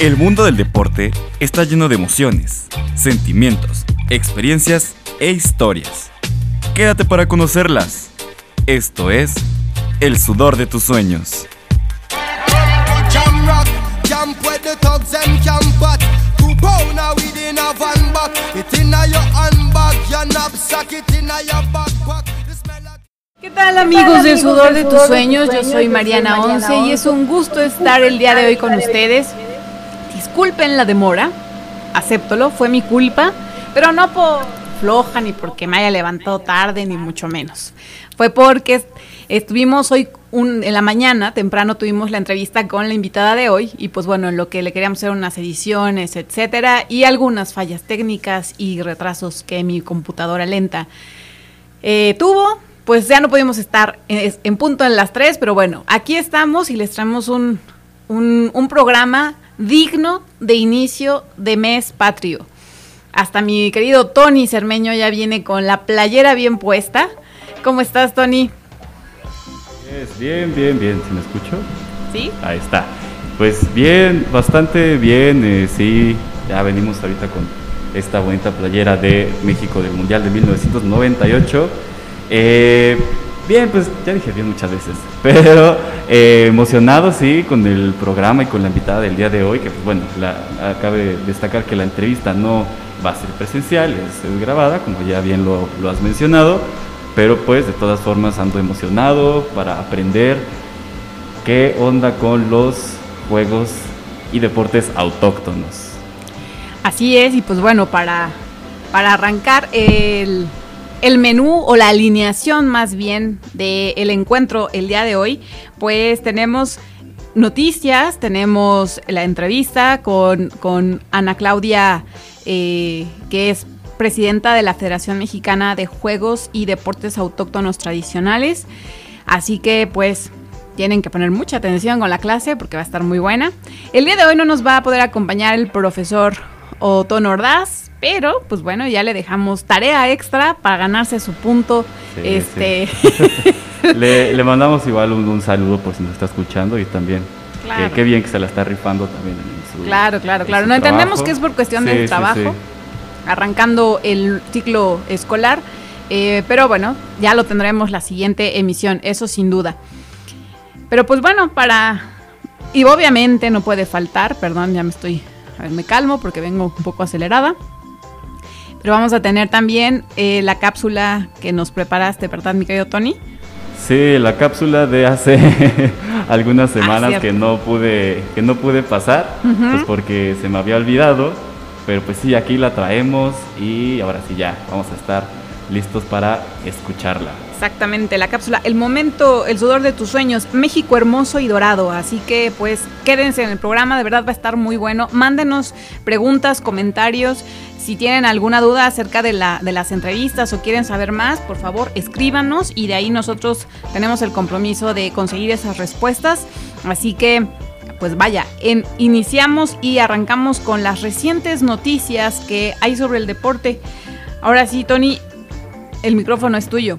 El mundo del deporte está lleno de emociones, sentimientos, experiencias e historias. Quédate para conocerlas. Esto es El sudor de tus sueños. ¿Qué tal amigos del sudor de tus sueños? Yo soy Mariana Once y es un gusto estar el día de hoy con ustedes. Disculpen la demora, acéptolo, fue mi culpa, pero no por floja ni porque me haya levantado tarde ni mucho menos. Fue porque estuvimos hoy en la mañana, temprano tuvimos la entrevista con la invitada de hoy y pues bueno, en lo que le queríamos hacer unas ediciones, etcétera, y algunas fallas técnicas y retrasos que mi computadora lenta eh, tuvo, pues ya no pudimos estar en, punto en las tres, pero bueno, aquí estamos y les traemos un, un, programa digno de inicio de mes patrio. Hasta mi querido Tony Cermeño ya viene con la playera bien puesta. ¿Cómo estás, Tony? bien, bien, bien. ¿Se me escucho? Sí. Ahí está. Pues bien, bastante bien. Eh, sí, ya venimos ahorita con esta bonita playera de México del Mundial de 1998. Eh, bien, pues ya dije bien muchas veces, pero eh, emocionado sí con el programa y con la invitada del día de hoy, que pues bueno, la, acabe destacar que la entrevista no va a ser presencial, es, grabada, como ya bien lo, has mencionado, pero pues de todas formas ando emocionado para aprender qué onda con los juegos y deportes autóctonos. Así es, y pues bueno, para, para arrancar el el menú o la alineación más bien del encuentro el día de hoy, pues tenemos noticias, tenemos la entrevista con, Ana Claudia, eh, que es presidenta de la Federación Mexicana de Juegos y Deportes Autóctonos Tradicionales. Así que pues tienen que poner mucha atención con la clase porque va a estar muy buena. El día de hoy no nos va a poder acompañar el profesor Otón Ordaz, pero, pues bueno, ya le dejamos tarea extra para ganarse su punto. este le, mandamos igual un, saludo por si nos está escuchando y también qué bien que se la está rifando también en su Claro, claro, claro. No entendemos que es por cuestión del trabajo, arrancando el ciclo escolar, eh, pero bueno, ya lo tendremos la siguiente emisión, eso sin duda. Pero pues bueno, para... Y obviamente no puede faltar, perdón, ya me estoy... A ver, me calmo porque vengo un poco acelerada. Pero vamos a tener también eh, la cápsula que nos preparaste, ¿verdad, mi querido Tony? Sí, la cápsula de hace algunas ah, semanas que no pude que no pude pasar, pues porque se me había olvidado, pero pues sí, aquí la traemos y ahora sí ya, vamos a estar listos para escucharla. Exactamente, la cápsula, el momento, el sudor de tus sueños, México hermoso y dorado. Así que pues quédense en el programa, de verdad va a estar muy bueno. Mándenos preguntas, comentarios. Si tienen alguna duda acerca de, la, de las entrevistas o quieren saber más, por favor escríbanos y de ahí nosotros tenemos el compromiso de conseguir esas respuestas. Así que, pues vaya, iniciamos y arrancamos con las recientes noticias que hay sobre el deporte. Ahora sí, Tony, el micrófono es tuyo.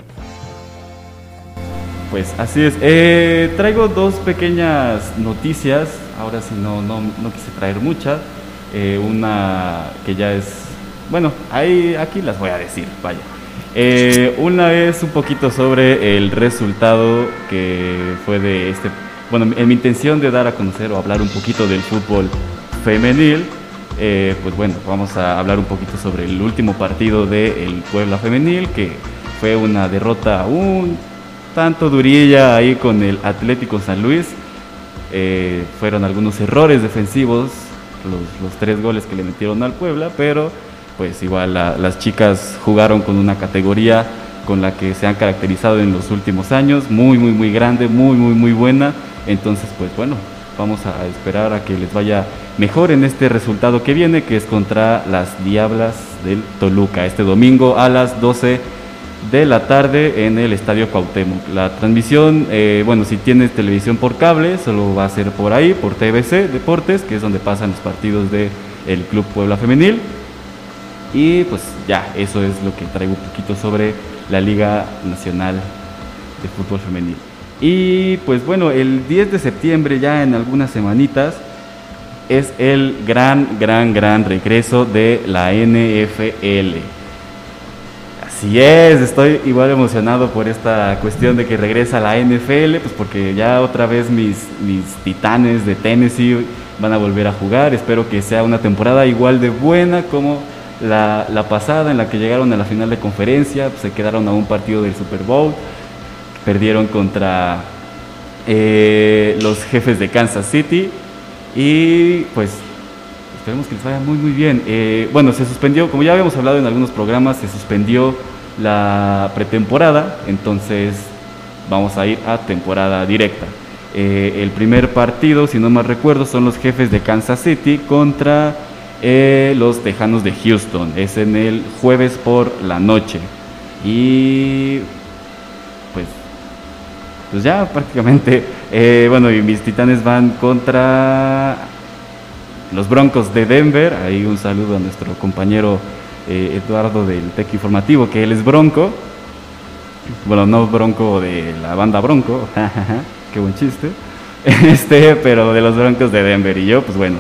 Pues así es. Eh, traigo dos pequeñas noticias. Ahora sí, no, no, quise traer muchas. Eh, una que ya es bueno, ahí, aquí las voy a decir, vaya. Eh, una vez un poquito sobre el resultado que fue de este, bueno, en mi intención de dar a conocer o hablar un poquito del fútbol femenil, eh, pues bueno, vamos a hablar un poquito sobre el último partido del Puebla femenil, que fue una derrota un tanto durilla ahí con el Atlético San Luis. Eh, fueron algunos errores defensivos, los, los tres goles que le metieron al Puebla, pero pues igual las chicas jugaron con una categoría con la que se han caracterizado en los últimos años, muy, muy, muy grande, muy, muy, muy buena. Entonces, pues bueno, vamos a esperar a que les vaya mejor en este resultado que viene, que es contra las Diablas del Toluca, este domingo a las 12 de la tarde en el Estadio Cuauhtémoc. La transmisión, eh, bueno, si tienes televisión por cable, solo va a ser por ahí, por TBC Deportes, que es donde pasan los partidos del el Club Puebla Femenil. Y pues ya, eso es lo que traigo un poquito sobre la Liga Nacional de Fútbol Femenil. Y pues bueno, el 10 de septiembre, ya en algunas semanitas, es el gran, gran, gran regreso de la NFL. Así es, estoy igual emocionado por esta cuestión de que regresa la NFL, pues porque ya otra vez mis, titanes de Tennessee van a volver a jugar. Espero que sea una temporada igual de buena como la, pasada en la que llegaron a la final de conferencia, pues se quedaron a un partido del Super Bowl, perdieron contra eh, los jefes de Kansas City y pues esperemos que les vaya muy muy bien. Eh, bueno, se suspendió, como ya habíamos hablado en algunos programas, se suspendió la pretemporada, entonces vamos a ir a temporada directa. Eh, el primer partido, si no mal recuerdo, son los jefes de Kansas City contra los Tejanos de Houston. Es en el jueves por la noche. Y pues ya prácticamente, eh, bueno, y mis titanes van contra los Broncos de Denver. Ahí un saludo a nuestro compañero Eduardo del Tec Informativo, que él es Bronco. Bueno, no Bronco de la banda Bronco. qué buen chiste. Este, pero de los Broncos de Denver y yo, pues bueno,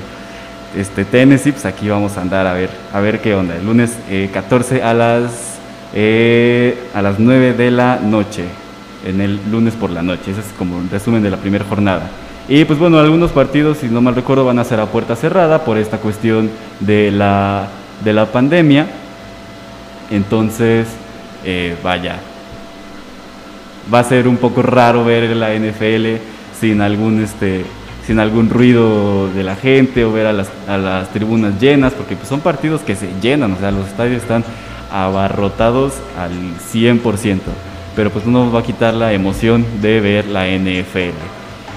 este Tennessee, pues aquí vamos a andar a ver, a ver qué onda. El lunes 14 eh, a las eh, a las 9 de la noche, en el lunes por la noche. Ese es como un resumen de la primera jornada. Y pues bueno, algunos partidos, si no mal recuerdo, van a ser a puerta cerrada por esta cuestión de la, de la pandemia. Entonces, eh, vaya, va a ser un poco raro ver la NFL sin algún este sin algún ruido de la gente o ver a las, a las tribunas llenas, porque pues son partidos que se llenan, o sea, los estadios están abarrotados al 100%, pero pues no nos va a quitar la emoción de ver la NFL.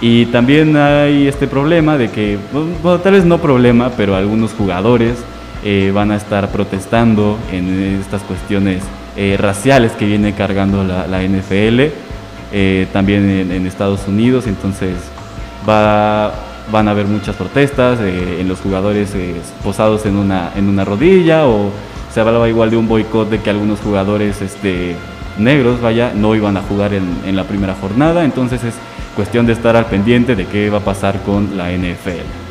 Y también hay este problema de que, bueno, tal vez no problema, pero algunos jugadores eh, van a estar protestando en estas cuestiones eh, raciales que viene cargando la, NFL, eh, también en, Estados Unidos, entonces va, van a haber muchas protestas eh, en los jugadores posados en una, en una rodilla o se hablaba igual de un boicot de que algunos jugadores este, negros vaya, no iban a jugar en, en la primera jornada, entonces es cuestión de estar al pendiente de qué va a pasar con la NFL.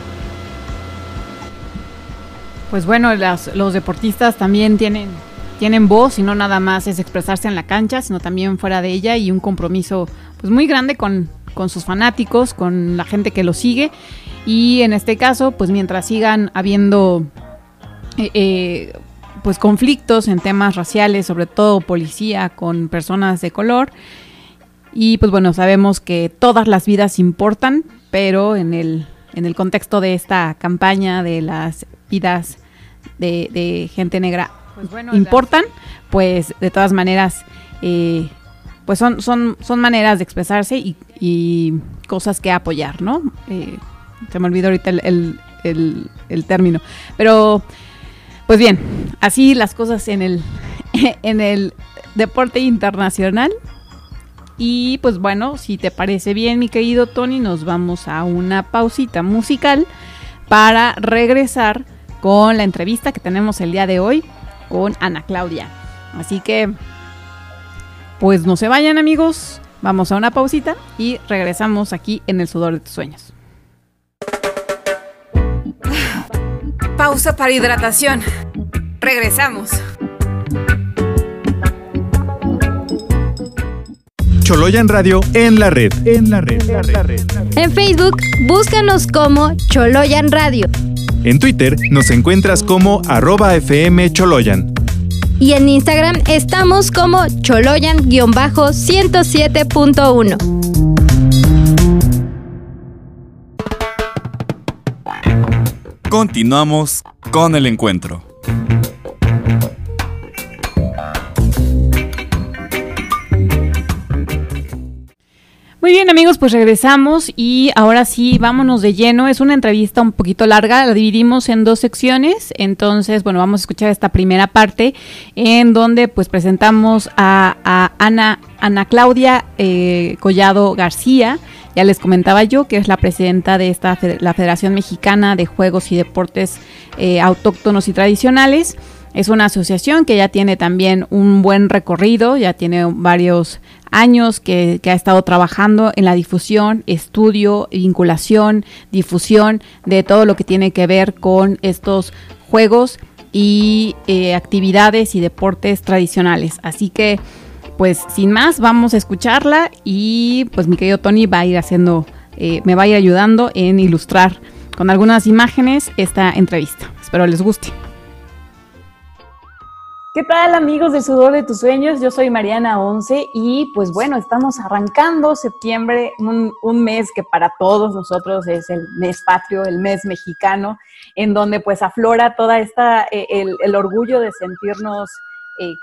Pues bueno, los deportistas también tienen tienen voz y no nada más es expresarse en la cancha, sino también fuera de ella y un compromiso pues muy grande con, sus fanáticos, con la gente que lo sigue y en este caso pues mientras sigan habiendo eh, eh, pues conflictos en temas raciales, sobre todo policía con personas de color y pues bueno sabemos que todas las vidas importan, pero en el en el contexto de esta campaña de las vidas de, de gente negra pues importan, pues de todas maneras, eh, pues son, son, son maneras de expresarse y, cosas que apoyar, ¿no? Eh, se me olvidó ahorita el, el, término. Pero, pues bien, así las cosas en el, en el deporte internacional. Y pues bueno, si te parece bien, mi querido Tony, nos vamos a una pausita musical para regresar con la entrevista que tenemos el día de hoy con Ana Claudia. Así que, pues no se vayan amigos, vamos a una pausita y regresamos aquí en el sudor de tus sueños. Pausa para hidratación. Regresamos. Choloyan Radio en la red. En la red. En, la red. en Facebook, búscanos como Choloyan Radio. En Twitter nos encuentras como arroba FM Choloyan. Y en Instagram estamos como Choloyan-107.1. Continuamos con el encuentro. Muy bien amigos, pues regresamos y ahora sí, vámonos de lleno. Es una entrevista un poquito larga, la dividimos en dos secciones. Entonces, bueno, vamos a escuchar esta primera parte en donde pues presentamos a, Ana, Ana Claudia eh, Collado García. Ya les comentaba yo que es la presidenta de esta la Federación Mexicana de Juegos y Deportes eh, Autóctonos y Tradicionales. Es una asociación que ya tiene también un buen recorrido, ya tiene varios años que, ha estado trabajando en la difusión, estudio, vinculación, difusión de todo lo que tiene que ver con estos juegos y eh, actividades y deportes tradicionales. Así que, pues sin más, vamos a escucharla y pues mi querido Tony va a ir haciendo, eh, me va a ir ayudando en ilustrar con algunas imágenes esta entrevista. Espero les guste. ¿Qué tal amigos del sudor de tus sueños? Yo soy Mariana Once y pues bueno, estamos arrancando septiembre, un, mes que para todos nosotros es el mes patrio, el mes mexicano, en donde pues aflora toda esta, eh, el, orgullo de sentirnos eh,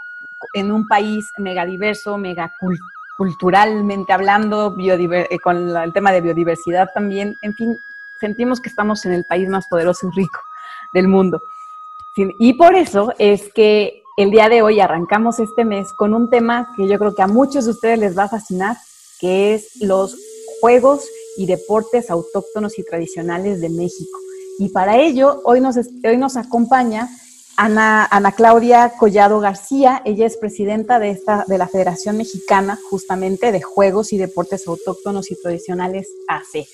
en un país megadiverso, megaculturalmente hablando, eh, con el tema de biodiversidad también, en fin, sentimos que estamos en el país más poderoso y rico del mundo. Y por eso es que el día de hoy arrancamos este mes con un tema que yo creo que a muchos de ustedes les va a fascinar, que es los juegos y deportes autóctonos y tradicionales de México. Y para ello, hoy nos, hoy nos acompaña Ana, Claudia Collado García. Ella es presidenta de, esta, de la Federación Mexicana justamente de Juegos y Deportes Autóctonos y Tradicionales AC.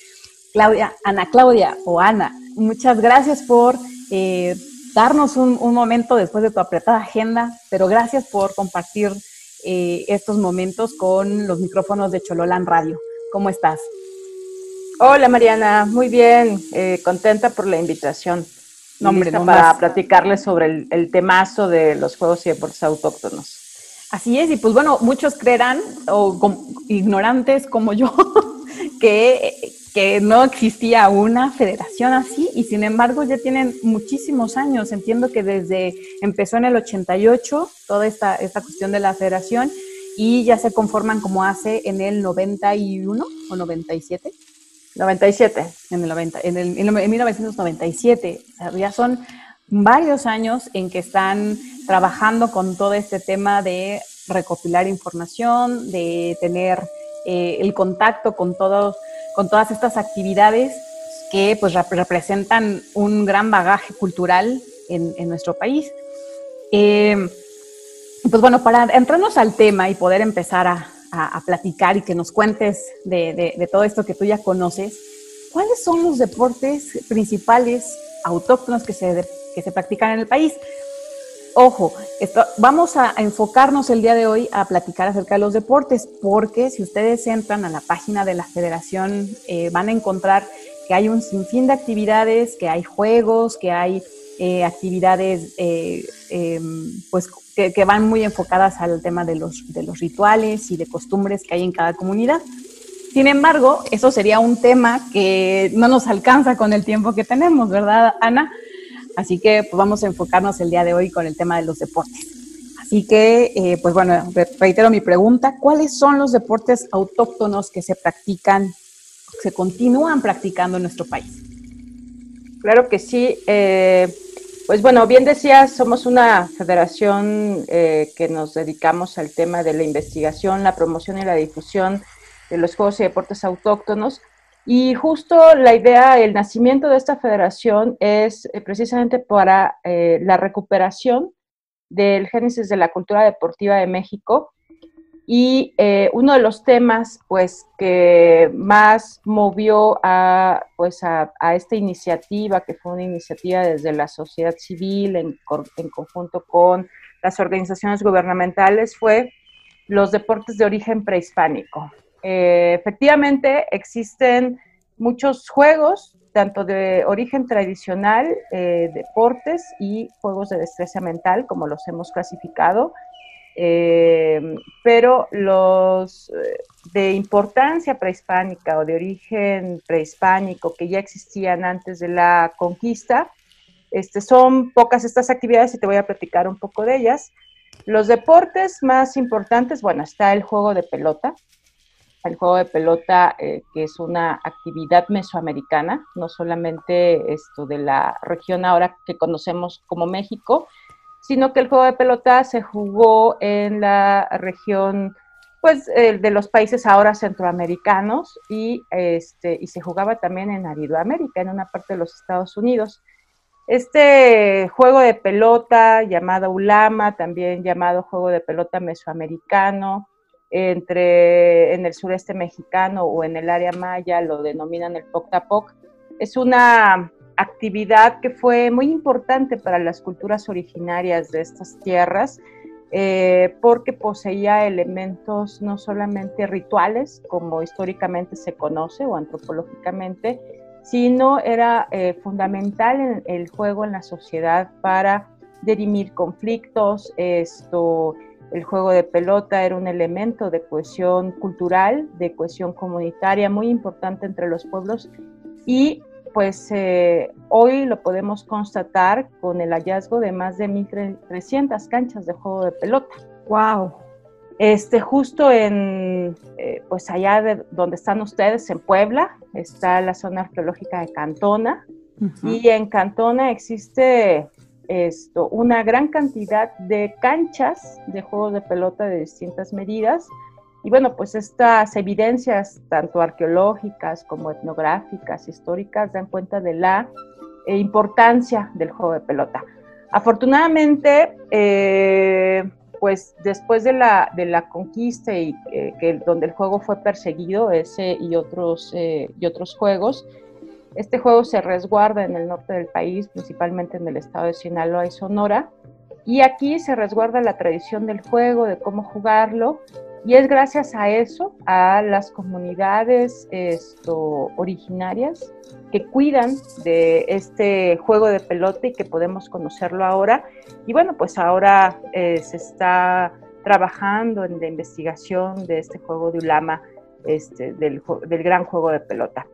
Claudia, Ana Claudia o Ana, muchas gracias por eh, darnos un, momento después de tu apretada agenda, pero gracias por compartir eh, estos momentos con los micrófonos de Chololán Radio. ¿Cómo estás? Hola Mariana, muy bien, eh, contenta por la invitación. No, hombre, para platicarles sobre el, temazo de los juegos y deportes autóctonos. Así es, y pues bueno, muchos creerán, o ignorantes como yo, que que no existía una federación así y sin embargo ya tienen muchísimos años. Entiendo que desde empezó en el 88 toda esta, esta cuestión de la federación y ya se conforman como hace en el 91 o 97. 97. En el, 90, en el en 1997. ya son varios años en que están trabajando con todo este tema de recopilar información, de tener eh, el contacto con todos con todas estas actividades que pues representan un gran bagaje cultural en, nuestro país. Em, pues bueno, para entrarnos al tema y poder empezar a, platicar y que nos cuentes de, todo esto que tú ya conoces, ¿cuáles son los deportes principales autóctonos que se, que se practican en el país? Ojo, vamos a enfocarnos el día de hoy a platicar acerca de los deportes, porque si ustedes entran a la página de la federación, eh, van a encontrar que hay un sinfín de actividades, que hay juegos, que hay eh, actividades eh, em, pues, que, van muy enfocadas al tema de los, de los rituales y de costumbres que hay en cada comunidad. Sin embargo, eso sería un tema que no nos alcanza con el tiempo que tenemos, ¿verdad, Ana? Así que pues, vamos a enfocarnos el día de hoy con el tema de los deportes. Así que, eh, pues bueno, reitero mi pregunta, ¿cuáles son los deportes autóctonos que se practican, se continúan practicando en nuestro país? Claro que sí. Eh, pues bueno, bien decías, somos una federación eh, que nos dedicamos al tema de la investigación, la promoción y la difusión de los juegos y deportes autóctonos. Y justo la idea, el nacimiento de esta federación es eh, precisamente para eh, la recuperación del génesis de la cultura deportiva de México. Y eh, uno de los temas pues, que más movió a, pues, a, esta iniciativa, que fue una iniciativa desde la sociedad civil en, en conjunto con las organizaciones gubernamentales, fue los deportes de origen prehispánico. Eh, efectivamente, existen muchos juegos, tanto de origen tradicional, eh, deportes y juegos de destreza mental, como los hemos clasificado, eh, pero los de importancia prehispánica o de origen prehispánico que ya existían antes de la conquista, este, son pocas estas actividades y te voy a platicar un poco de ellas. Los deportes más importantes, bueno, está el juego de pelota, el juego de pelota, eh, que es una actividad mesoamericana, no solamente esto de la región ahora que conocemos como México, sino que el juego de pelota se jugó en la región pues eh, de los países ahora centroamericanos y este y se jugaba también en Aridoamérica, en una parte de los Estados Unidos. Este juego de pelota llamado ulama, también llamado juego de pelota mesoamericano, entre en el sureste mexicano o en el área maya lo denominan el Poctapoc. Es una actividad que fue muy importante para las culturas originarias de estas tierras eh, porque poseía elementos no solamente rituales, como históricamente se conoce o antropológicamente, sino era eh, fundamental en el juego en la sociedad para dirimir conflictos. Esto, el juego de pelota era un elemento de cohesión cultural, de cohesión comunitaria muy importante entre los pueblos y pues eh, hoy lo podemos constatar con el hallazgo de más de 1.300 canchas de juego de pelota. ¡Wow! Este, justo en, eh, pues allá de donde están ustedes, en Puebla, está la zona arqueológica de Cantona. Y en Cantona existe esto, una gran cantidad de canchas de juegos de pelota de distintas medidas y bueno, pues estas evidencias, tanto arqueológicas como etnográficas, históricas, dan cuenta de la eh, importancia del juego de pelota. Afortunadamente, eh, pues después de la, de la conquista y eh, que donde el juego fue perseguido, ese y otros, y otros juegos, este juego se resguarda en el norte del país, principalmente en el estado de Sinaloa y Sonora, y aquí se resguarda la tradición del juego, de cómo jugarlo, y es gracias a eso, a las comunidades esto, originarias que cuidan de este juego de pelota y que podemos conocerlo ahora. Y bueno, pues ahora eh, se está trabajando en la investigación de este juego de Ulama, este, del, del, gran juego de pelota.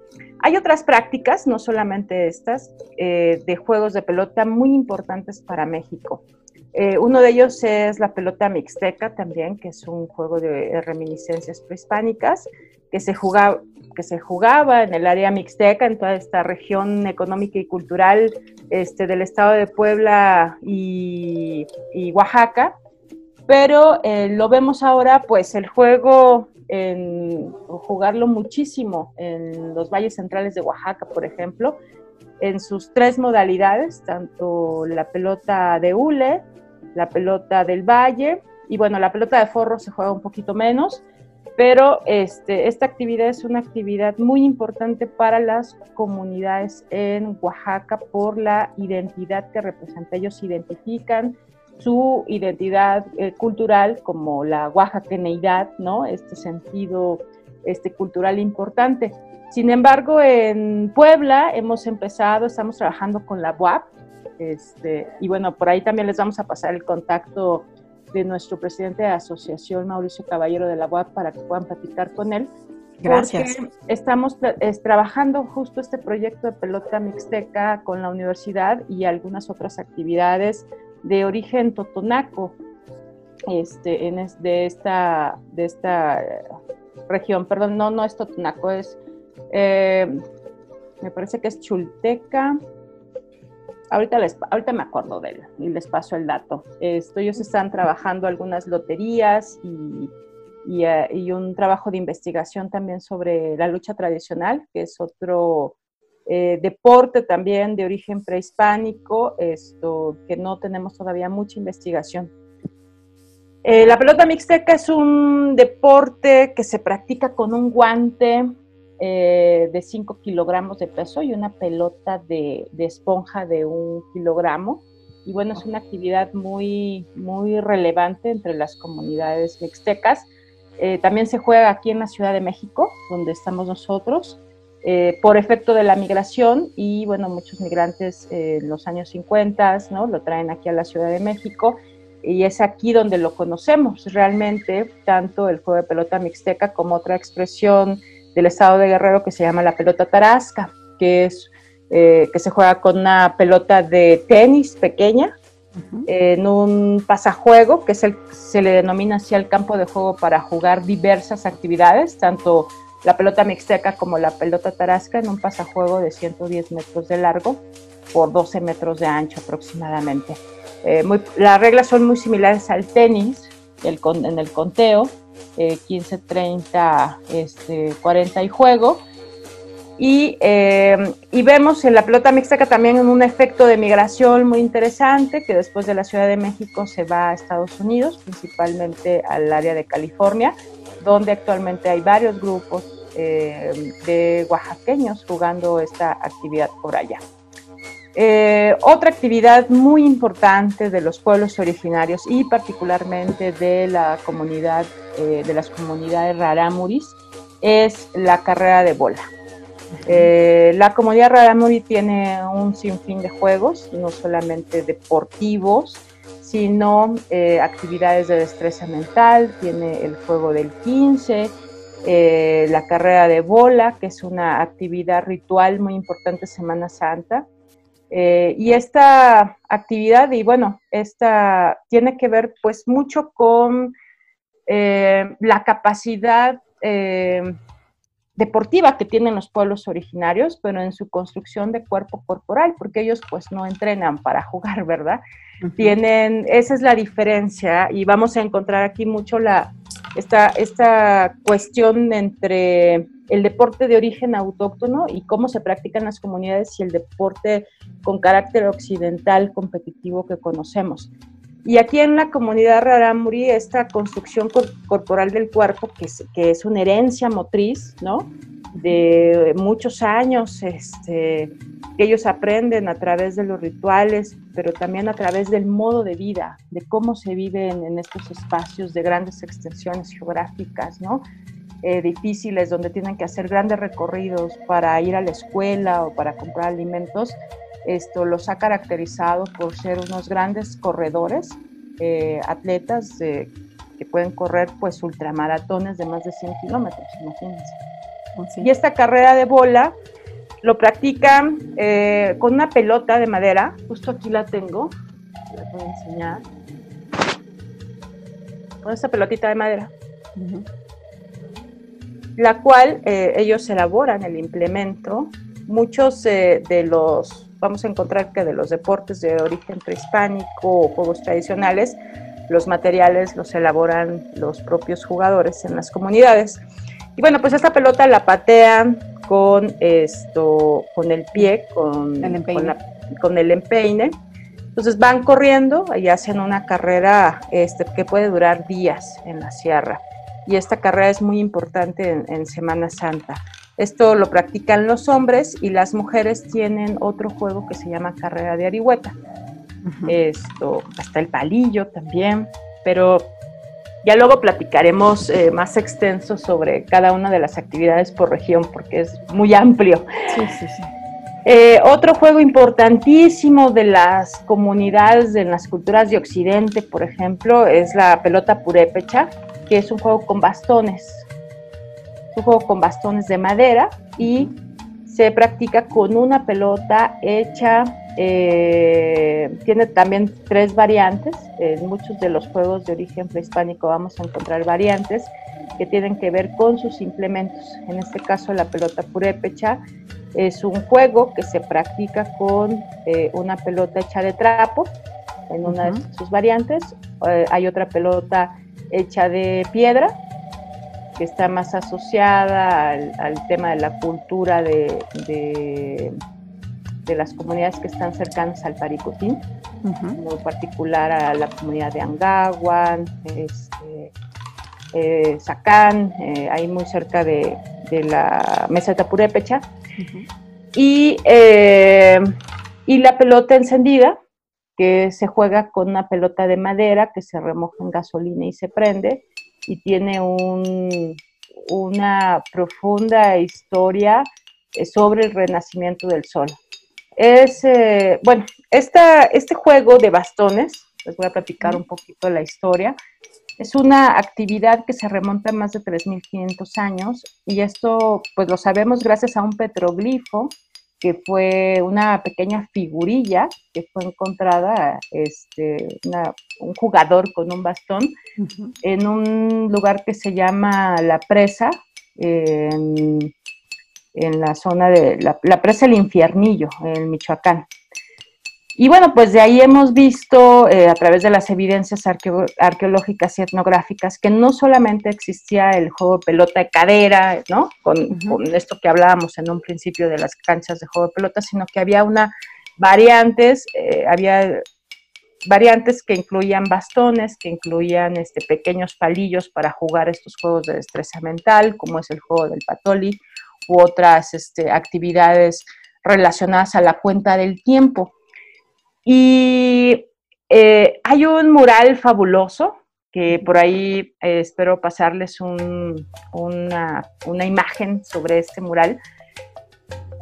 Hay otras prácticas, no solamente estas, eh, de juegos de pelota muy importantes para México. Eh, uno de ellos es la pelota mixteca también, que es un juego de reminiscencias prehispánicas que se jugaba, que se jugaba en el área mixteca, en toda esta región económica y cultural este, del estado de Puebla y, Oaxaca. Pero eh, lo vemos ahora, pues el juego, en, jugarlo muchísimo en los valles centrales de Oaxaca, por ejemplo, en sus tres modalidades, tanto la pelota de hule, la pelota del valle y bueno, la pelota de forro se juega un poquito menos, pero este, esta actividad es una actividad muy importante para las comunidades en Oaxaca por la identidad que representa. Ellos identifican su identidad eh, cultural como la oaxaqueneidad, ¿no? Este sentido este, cultural importante. Sin embargo, en Puebla hemos empezado, estamos trabajando con la UAP, este, y bueno, por ahí también les vamos a pasar el contacto de nuestro presidente de asociación, Mauricio Caballero de la UAP, para que puedan platicar con él. Gracias. Estamos trabajando justo este proyecto de pelota mixteca con la universidad y algunas otras actividades de origen totonaco este, en de, esta, de esta región. Perdón, no, no es totonaco, es, eh, me parece que es chulteca, ahorita, les, ahorita me acuerdo de él y les paso el dato. Esto, ellos están trabajando algunas loterías y, eh, y, un trabajo de investigación también sobre la lucha tradicional, que es otro eh, deporte también de origen prehispánico, esto, que no tenemos todavía mucha investigación. Eh, la pelota mixteca es un deporte que se practica con un guante eh, de 5 kilogramos de peso y una pelota de, esponja de un kilogramo. Y bueno, es una actividad muy, muy relevante entre las comunidades mixtecas. También se juega aquí en la Ciudad de México, donde estamos nosotros, eh, por efecto de la migración y bueno, muchos migrantes en los años 50 ¿no? lo traen aquí a la Ciudad de México y es aquí donde lo conocemos realmente, tanto el juego de pelota mixteca como otra expresión del estado de Guerrero que se llama la pelota tarasca, que es eh, que se juega con una pelota de tenis pequeña en un pasajuego, que es el, se le denomina así al campo de juego para jugar diversas actividades, tanto la pelota mixteca como la pelota tarasca en un pasajuego de 110 metros de largo por 12 metros de ancho aproximadamente. Eh, las reglas son muy similares al tenis en el conteo, 15, 30, este, 40 y juego. Y, eh, y, vemos en la pelota mixteca también un efecto de migración muy interesante, que después de la Ciudad de México se va a Estados Unidos, principalmente al área de California. Donde actualmente hay varios grupos eh, de oaxaqueños jugando esta actividad por allá. Eh, otra actividad muy importante de los pueblos originarios y particularmente de la comunidad, eh, de las comunidades rarámuris, es la carrera de bola. la comunidad rarámuri tiene un sinfín de juegos, no solamente deportivos, sino actividades de destreza mental, tiene el juego del 15, eh, la carrera de bola, que es una actividad ritual muy importante Semana Santa. Eh, y esta actividad, y bueno, esta tiene que ver pues mucho con eh, la capacidad deportiva que tienen los pueblos originarios, pero en su construcción de cuerpo corporal, porque ellos pues no entrenan para jugar, ¿verdad? Tienen, esa es la diferencia y vamos a encontrar aquí mucho la, esta, esta cuestión entre el deporte de origen autóctono y cómo se practica en las comunidades y el deporte con carácter occidental competitivo que conocemos. Y aquí en la comunidad Raramuri, esta construcción corporal del cuerpo, que es, una herencia motriz, ¿no? de muchos años este, que ellos aprenden a través de los rituales, pero también a través del modo de vida, de cómo se vive en, estos espacios de grandes extensiones geográficas, ¿no? Difíciles, donde tienen que hacer grandes recorridos para ir a la escuela o para comprar alimentos. Esto los ha caracterizado por ser unos grandes corredores, eh, atletas que pueden correr pues ultramaratones de más de 100 kilómetros, imagínense. Y esta carrera de bola lo practican eh, con una pelota de madera, justo aquí la tengo, la voy a enseñar, con esta pelotita de madera, la cual eh, ellos elaboran el implemento. Muchos eh, de los, vamos a encontrar que de los deportes de origen prehispánico o juegos tradicionales, los materiales los elaboran los propios jugadores en las comunidades. Y bueno, pues esta pelota la patean con esto, con el pie, con el empeine. Con, el empeine. Entonces van corriendo y hacen una carrera este, que puede durar días en la sierra. Y esta carrera es muy importante en, Semana Santa. Esto lo practican los hombres y las mujeres tienen otro juego que se llama carrera de arihueta. Esto, hasta el palillo también, pero ya luego platicaremos eh, más extenso sobre cada una de las actividades por región, porque es muy amplio. Sí, sí, sí. Eh, otro juego importantísimo de las comunidades de las culturas de Occidente, por ejemplo, es la pelota purépecha, que es un juego con bastones. Es un juego con bastones de madera y se practica con una pelota hecha eh, tiene también tres variantes. En muchos de los juegos de origen prehispánico vamos a encontrar variantes que tienen que ver con sus implementos. En este caso, la pelota purépecha es un juego que se practica con eh, una pelota hecha de trapo, en una de sus variantes. Eh, hay otra pelota hecha de piedra, que está más asociada al, tema de la cultura de de las comunidades que están cercanas al Paricotín, muy particular a la comunidad de Angahuan, este, eh, Sacán, eh, ahí muy cerca de, la mesa de Tapurépecha. y, eh, y la pelota encendida, que se juega con una pelota de madera que se remoja en gasolina y se prende, y tiene un, una profunda historia sobre el renacimiento del sol. Es, eh, bueno, esta, este juego de bastones, les voy a platicar un poquito la historia, es una actividad que se remonta a más de 3.500 años y esto pues lo sabemos gracias a un petroglifo que fue una pequeña figurilla que fue encontrada, este, un jugador con un bastón, en un lugar que se llama La Presa, en en la zona de la, presa El Infiernillo, en Michoacán. Y bueno, pues de ahí hemos visto eh, a través de las evidencias arqueológicas y etnográficas que no solamente existía el juego de pelota de cadera, ¿no? Con, esto que hablábamos en un principio de las canchas de juego de pelota, sino que había una variantes, eh, había variantes que incluían bastones, que incluían este, pequeños palillos para jugar estos juegos de destreza mental, como es el juego del patoli, u otras este, actividades relacionadas a la cuenta del tiempo. Y eh, hay un mural fabuloso que por ahí eh, espero pasarles una, imagen sobre este mural,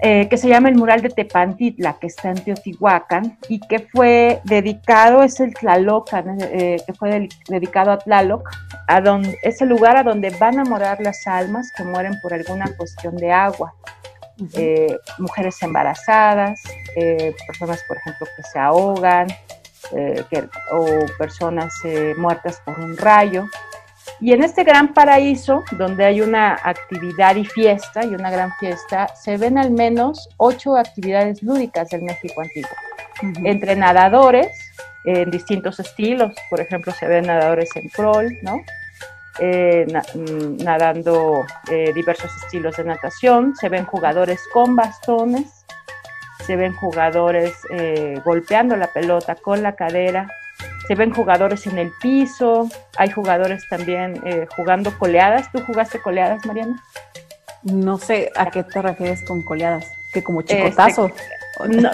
eh, que se llama el mural de Tepantitla, que está en Teotihuacán, y que fue dedicado, es el Tlalocan, que fue dedicado a Tlaloc, a donde, es el lugar a donde van a morar las almas que mueren por alguna cuestión de agua. Mujeres embarazadas, personas, por ejemplo, que se ahogan, eh, o personas eh, muertas por un rayo. Y en este gran paraíso, donde hay una actividad y fiesta, y una gran fiesta, se ven al menos ocho actividades lúdicas del México antiguo. Entre nadadores, en distintos estilos, por ejemplo, se ven nadadores en crawl, ¿no? Eh, mm, nadando diversos estilos de natación, se ven jugadores con bastones, se ven jugadores eh, golpeando la pelota con la cadera, se ven jugadores en el piso, hay jugadores también eh, jugando coleadas. ¿Tú jugaste coleadas, Mariana? No sé a qué te refieres con coleadas, que como este,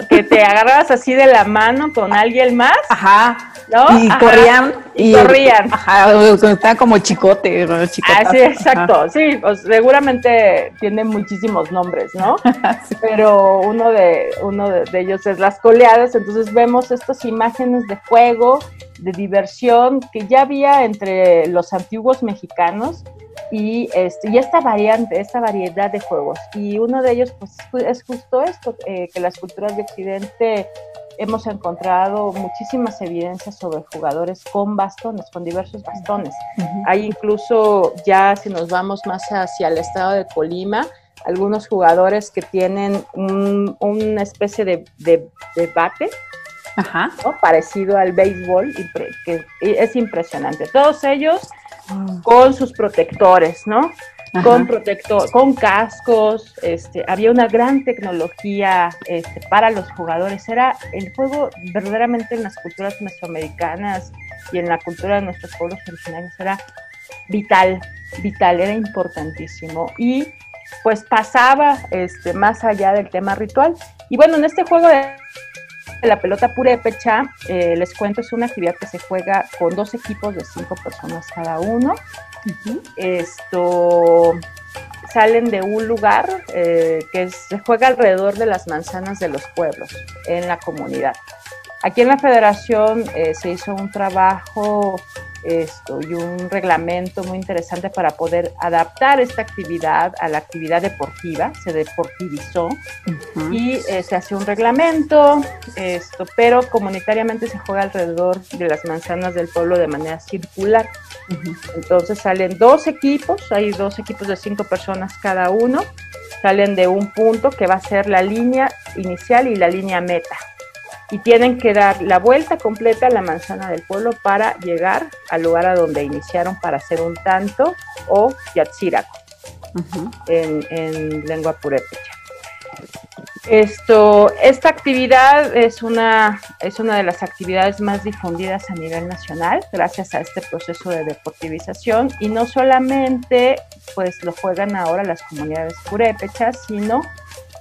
que te agarrabas así de la mano con alguien más. Ajá. Y corrían. Y, corrían. Ajá, estaba como chicote. Así, exacto. Sí, pues, seguramente tiene muchísimos nombres, ¿no? Pero uno de, uno de ellos es las coleadas. Entonces vemos estas imágenes de juego, de diversión que ya había entre los antiguos mexicanos y, este, y esta variante, esta variedad de juegos. Y uno de ellos pues, es justo esto, eh, que las culturas de Occidente hemos encontrado muchísimas evidencias sobre jugadores con bastones, con diversos bastones. Hay incluso, ya si nos vamos más hacia el estado de Colima, algunos jugadores que tienen una especie de, de, bate, parecido al béisbol, que es impresionante. Todos ellos con sus protectores, ¿no? Con protector, con cascos, este, había una gran tecnología este, para los jugadores. Era el juego verdaderamente en las culturas mesoamericanas y en la cultura de nuestros pueblos originarios era vital, vital, era importantísimo. Y pues pasaba este, más allá del tema ritual. Y bueno, en este juego de la pelota purépecha, eh, les cuento, es una actividad que se juega con dos equipos de cinco personas cada uno. Esto salen de un lugar eh, que se juega alrededor de las manzanas de los pueblos en la comunidad. Aquí en la federación eh, se hizo un trabajo esto, y un reglamento muy interesante para poder adaptar esta actividad a la actividad deportiva, se deportivizó y eh, se hace un reglamento, esto, pero comunitariamente se juega alrededor de las manzanas del pueblo de manera circular. Entonces salen dos equipos, hay dos equipos de cinco personas cada uno, salen de un punto que va a ser la línea inicial y la línea meta y tienen que dar la vuelta completa a la manzana del pueblo para llegar al lugar a donde iniciaron para hacer un tanto o yatsiraco en, lengua purépecha. Esto, esta actividad es una, es una de las actividades más difundidas a nivel nacional gracias a este proceso de deportivización y no solamente pues lo juegan ahora las comunidades purépechas, sino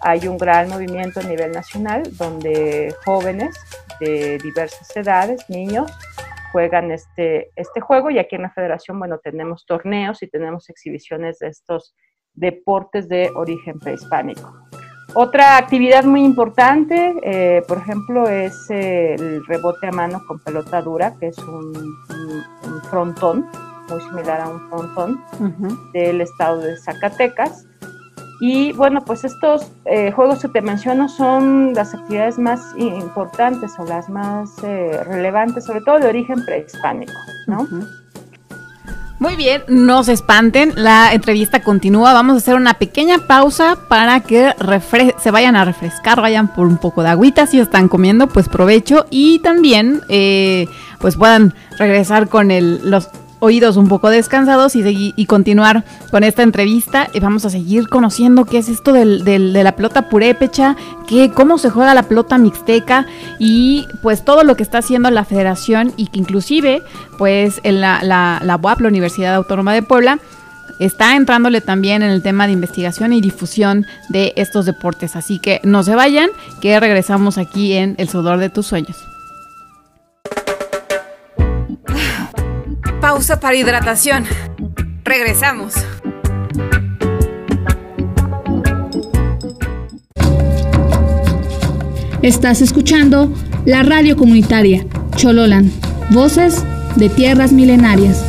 hay un gran movimiento a nivel nacional donde jóvenes de diversas edades, niños, juegan este, este juego y aquí en la federación, bueno, tenemos torneos y tenemos exhibiciones de estos deportes de origen prehispánico. Otra actividad muy importante, eh, por ejemplo, es el rebote a mano con pelota dura, que es un, frontón, muy similar a un frontón del estado de Zacatecas. Y bueno, pues estos eh, juegos que te menciono son las actividades más importantes o las más eh, relevantes, sobre todo de origen prehispánico, ¿no? Muy bien, no se espanten, la entrevista continúa. Vamos a hacer una pequeña pausa para que se vayan a refrescar, vayan por un poco de agüita si están comiendo, pues provecho y también eh, pues puedan regresar con el, los oídos un poco descansados y, y continuar con esta entrevista. Y vamos a seguir conociendo qué es esto del, de la pelota purépecha, qué, cómo se juega la pelota mixteca y pues todo lo que está haciendo la federación y que inclusive pues en la, la, la UAP, la Universidad Autónoma de Puebla, está entrándole también en el tema de investigación y difusión de estos deportes. Así que no se vayan, que regresamos aquí en El sudor de tus sueños. Pausa para hidratación. Regresamos. Estás escuchando la radio comunitaria Chololan, voces de tierras milenarias.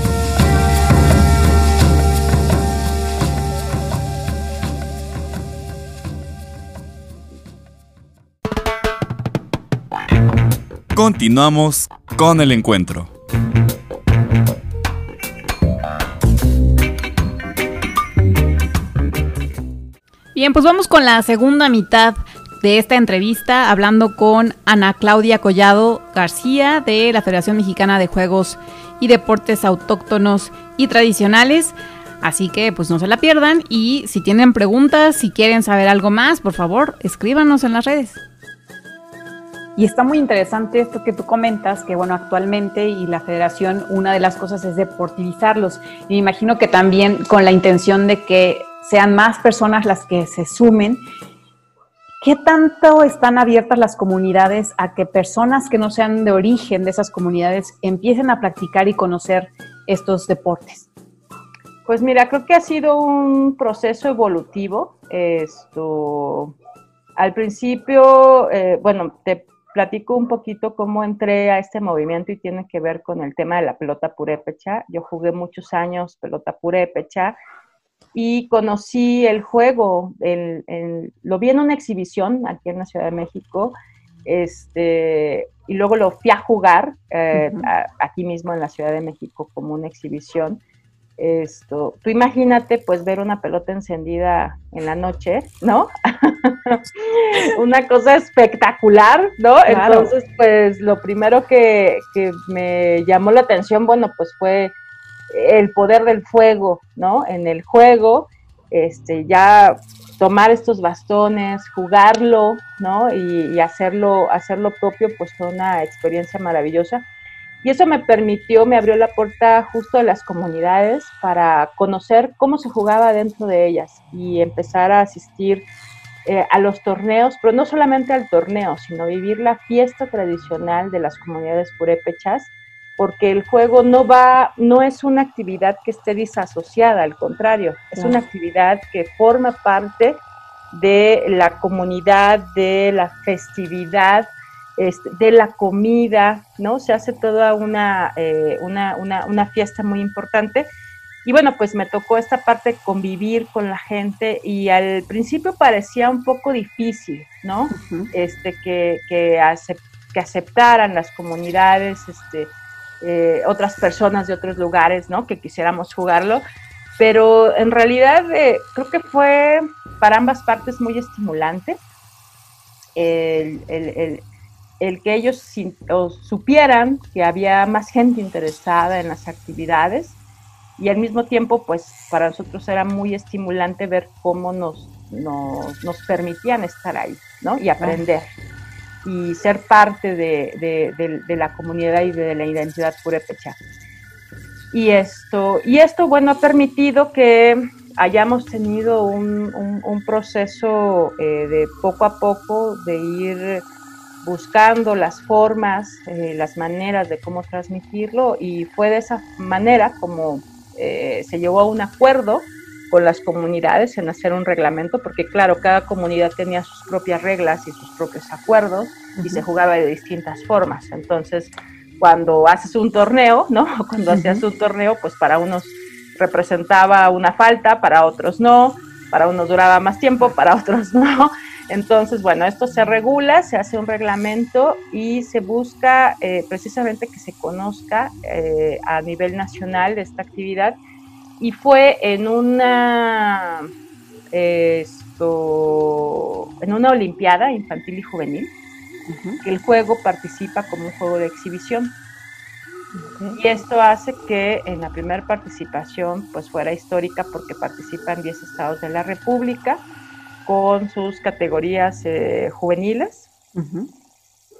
Continuamos con el encuentro. Bien, pues vamos con la segunda mitad de esta entrevista, hablando con Ana Claudia Collado García de la Federación Mexicana de Juegos y Deportes Autóctonos y Tradicionales. Así que pues no se la pierdan y si tienen preguntas, si quieren saber algo más, por favor, escríbanos en las redes. Y está muy interesante esto que tú comentas, que bueno, actualmente y la federación, una de las cosas es deportivizarlos. Y me imagino que también con la intención de que sean más personas las que se sumen. ¿Qué tanto están abiertas las comunidades a que personas que no sean de origen de esas comunidades empiecen a practicar y conocer estos deportes? Pues mira, creo que ha sido un proceso evolutivo. Esto, al principio, eh, bueno, te platico un poquito cómo entré a este movimiento y tiene que ver con el tema de la pelota purépecha. Yo jugué muchos años pelota purépecha y conocí el juego, lo vi en una exhibición aquí en la Ciudad de México, este, y luego lo fui a jugar eh, aquí mismo en la Ciudad de México como una exhibición. Esto, tú imagínate pues ver una pelota encendida en la noche, ¿no? una cosa espectacular, ¿no? Entonces, pues lo primero que, me llamó la atención, bueno, pues fue el poder del fuego, ¿no? En el juego, este, ya tomar estos bastones, jugarlo, ¿no? Y, hacerlo, hacerlo propio, pues fue una experiencia maravillosa. Y eso me permitió, me abrió la puerta justo a las comunidades para conocer cómo se jugaba dentro de ellas y empezar a asistir eh, a los torneos, pero no solamente al torneo, sino vivir la fiesta tradicional de las comunidades purépechas, porque el juego no va, no es una actividad que esté disasociada, al contrario, es una actividad que forma parte de la comunidad, de la festividad, este, de la comida, ¿no? Se hace toda eh, una, una, fiesta muy importante. Y bueno, pues me tocó esta parte convivir con la gente y al principio parecía un poco difícil, ¿no? Este, que, que, aceptaran las comunidades, este, eh, otras personas de otros lugares, ¿no? Que quisiéramos jugarlo. Pero en realidad eh, creo que fue para ambas partes muy estimulante. el, el que ellos supieran que había más gente interesada en las actividades y al mismo tiempo, pues para nosotros era muy estimulante ver cómo nos, nos, permitían estar ahí, ¿no? Y aprender y ser parte de, la comunidad y de la identidad purépecha. Y esto, y esto, bueno, ha permitido que hayamos tenido un, proceso eh, de poco a poco de ir buscando las formas, eh, las maneras de cómo transmitirlo y fue de esa manera como eh, se llegó a un acuerdo con las comunidades en hacer un reglamento, porque claro, cada comunidad tenía sus propias reglas y sus propios acuerdos y se jugaba de distintas formas. Entonces, cuando haces un torneo, ¿no? Cuando hacías un torneo, pues para unos representaba una falta, para otros no, para unos duraba más tiempo, para otros no. Entonces, bueno, esto se regula, se hace un reglamento y se busca eh, precisamente que se conozca eh, a nivel nacional esta actividad. Y fue en una, esto, en una Olimpiada infantil y juvenil que el juego participa como un juego de exhibición. Y esto hace que en la primera participación pues fuera histórica porque participan 10 estados de la República con sus categorías eh, juveniles,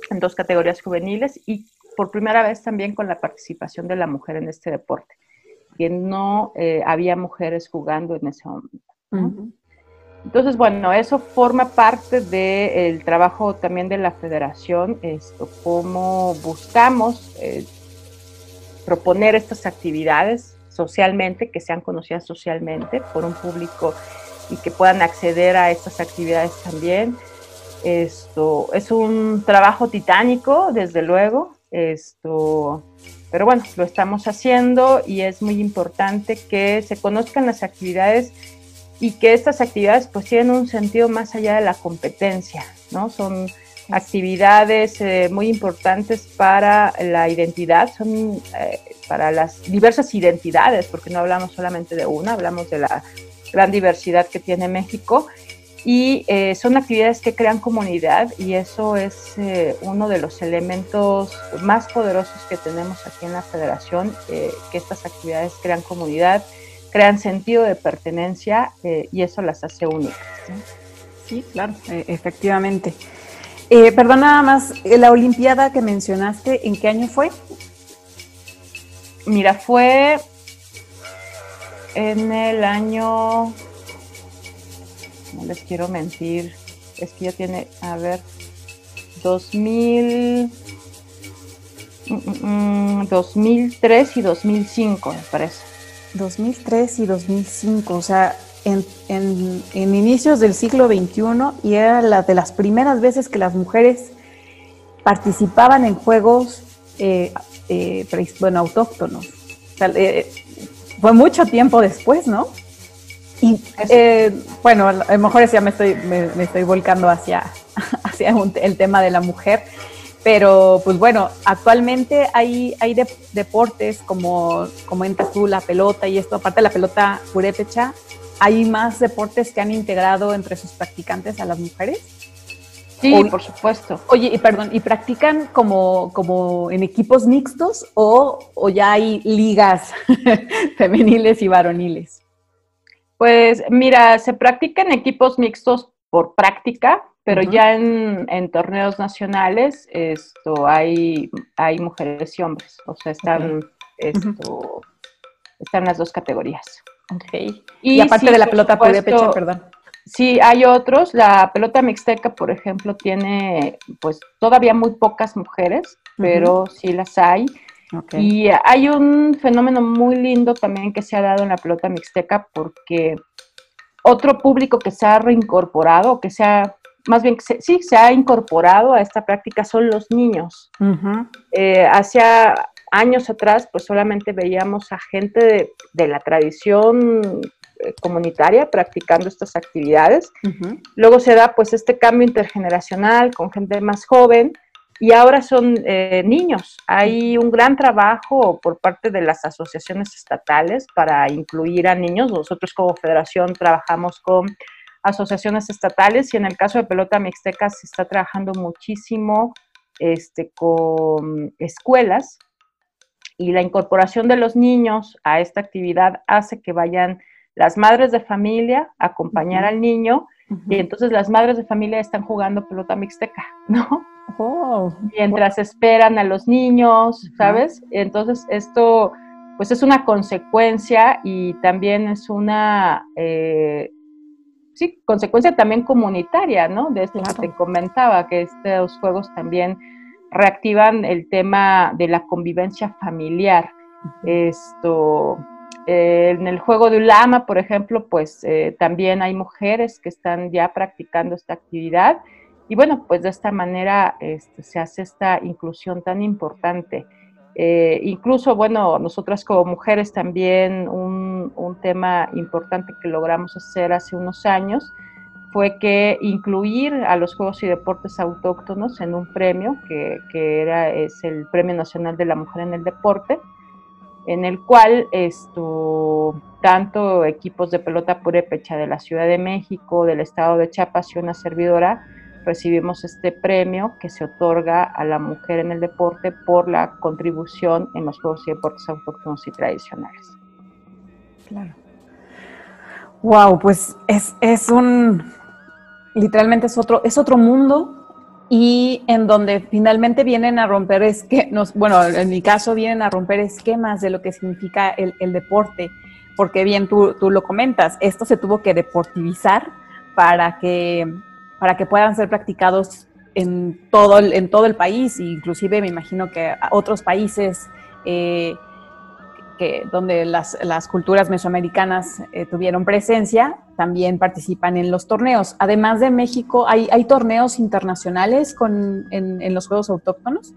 en dos categorías juveniles y por primera vez también con la participación de la mujer en este deporte, que no eh, había mujeres jugando en ese momento. Entonces, bueno, eso forma parte del trabajo también de la federación, esto, cómo buscamos eh, proponer estas actividades socialmente, que sean conocidas socialmente por un público y que puedan acceder a estas actividades también. Esto es un trabajo titánico, desde luego, esto, pero bueno, lo estamos haciendo y es muy importante que se conozcan las actividades y que estas actividades pues tienen un sentido más allá de la competencia, ¿no? Son actividades eh, muy importantes para la identidad, son eh, para las diversas identidades, porque no hablamos solamente de una, hablamos de la gran diversidad que tiene México y eh, son actividades que crean comunidad y eso es uno de los elementos más poderosos que tenemos aquí en la federación, que estas actividades crean comunidad, crean sentido de pertenencia eh, y eso las hace únicas. Sí, claro, e, efectivamente. Eh, perdón, nada más, eh, la Olimpiada que mencionaste, ¿en qué año fue? Mira, fue en el año, no les quiero mentir, es que ya tiene, a ver, 2000, 2003 mm, mm, y 2005, me parece. 2003 y 2005, o sea, en, inicios del siglo XXI y era la de las primeras veces que las mujeres participaban en juegos, eh, eh, bueno, autóctonos. Eh, fue mucho tiempo después, ¿no? Y bueno, a lo mejor ya me estoy, me, estoy volcando hacia, hacia el tema de la mujer, pero pues bueno, actualmente hay, hay deportes como comentas tú, la pelota y esto, aparte de la pelota purépecha, ¿hay más deportes que han integrado entre sus practicantes a las mujeres? Sí, por supuesto. Oye, y perdón, ¿y practican como, como en equipos mixtos o, o ya hay ligas femeniles y varoniles? Pues mira, se practican equipos mixtos por práctica, pero ya en, torneos nacionales esto hay, hay mujeres y hombres, o sea, están, esto, están las dos categorías. Okay. Y, aparte de la pelota pecha, perdón. Sí, hay otros. La pelota mixteca, por ejemplo, tiene pues todavía muy pocas mujeres, pero sí las hay. Y hay un fenómeno muy lindo también que se ha dado en la pelota mixteca porque otro público que se ha reincorporado, que se ha más bien, sí, se ha incorporado a esta práctica son los niños. Eh, hacia años atrás, pues solamente veíamos a gente de, la tradición eh, comunitaria practicando estas actividades. Luego se da pues este cambio intergeneracional con gente más joven y ahora son eh, niños. Hay un gran trabajo por parte de las asociaciones estatales para incluir a niños. Nosotros como federación trabajamos con asociaciones estatales y en el caso de Pelota Mixteca se está trabajando muchísimo este, con escuelas y la incorporación de los niños a esta actividad hace que vayan las madres de familia a acompañar al niño y entonces las madres de familia están jugando pelota mixteca, ¿no? Oh. Mientras esperan a los niños, ¿sabes? Entonces esto pues es una consecuencia y también es una eh, sí, consecuencia también comunitaria, ¿no? De esto que te comentaba, que estos juegos también reactivan el tema de la convivencia familiar. Esto, eh, en el juego de Ulama, por ejemplo, pues eh, también hay mujeres que están ya practicando esta actividad y bueno, pues de esta manera este, se hace esta inclusión tan importante. Eh, incluso, bueno, nosotras como mujeres también un, tema importante que logramos hacer hace unos años fue que incluir a los Juegos y Deportes Autóctonos en un premio que, que era, es el Premio Nacional de la Mujer en el Deporte, en el cual esto, tanto equipos de pelota purépecha de la Ciudad de México, del estado de Chiapas y una servidora, recibimos este premio que se otorga a la mujer en el deporte por la contribución en los juegos y deportes autóctonos y tradicionales. Claro. Wow, pues es, es un, literalmente es otro, es otro mundo y en donde finalmente vienen a romper esquemas, bueno, en mi caso vienen a romper esquemas de lo que significa el, el deporte, porque bien tú, tú, lo comentas, esto se tuvo que deportivizar para que, para que puedan ser practicados en todo, el, en todo el país, inclusive me imagino que otros países eh, que, donde las, las culturas mesoamericanas eh, tuvieron presencia, también participan en los torneos. Además de México, ¿hay, hay torneos internacionales con, en, en, los Juegos Autóctonos?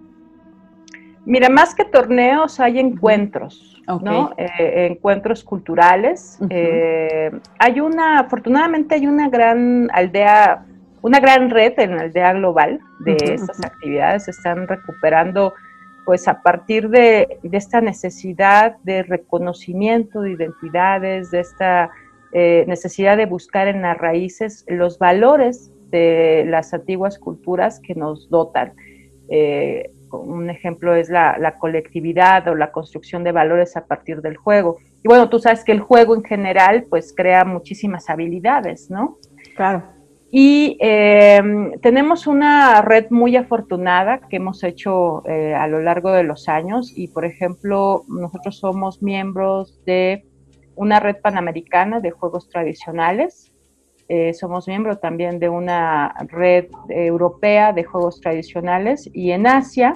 Mira, más que torneos, hay encuentros, okay. ¿no? Eh, encuentros culturales. Uh -huh. hay una, afortunadamente hay una gran aldea, una gran red en la aldea global de uh -huh, estas uh -huh. actividades. Están recuperando pues a partir de, de, esta necesidad de reconocimiento de identidades, de esta eh, necesidad de buscar en las raíces los valores de las antiguas culturas que nos dotan. Eh, un ejemplo es la, la, colectividad o la construcción de valores a partir del juego. Y bueno, tú sabes que el juego en general pues crea muchísimas habilidades, ¿no? Claro. Y eh, tenemos una red muy afortunada que hemos hecho eh, a lo largo de los años y, por ejemplo, nosotros somos miembros de una red panamericana de juegos tradicionales. Eh, somos miembros también de una red europea de juegos tradicionales y en Asia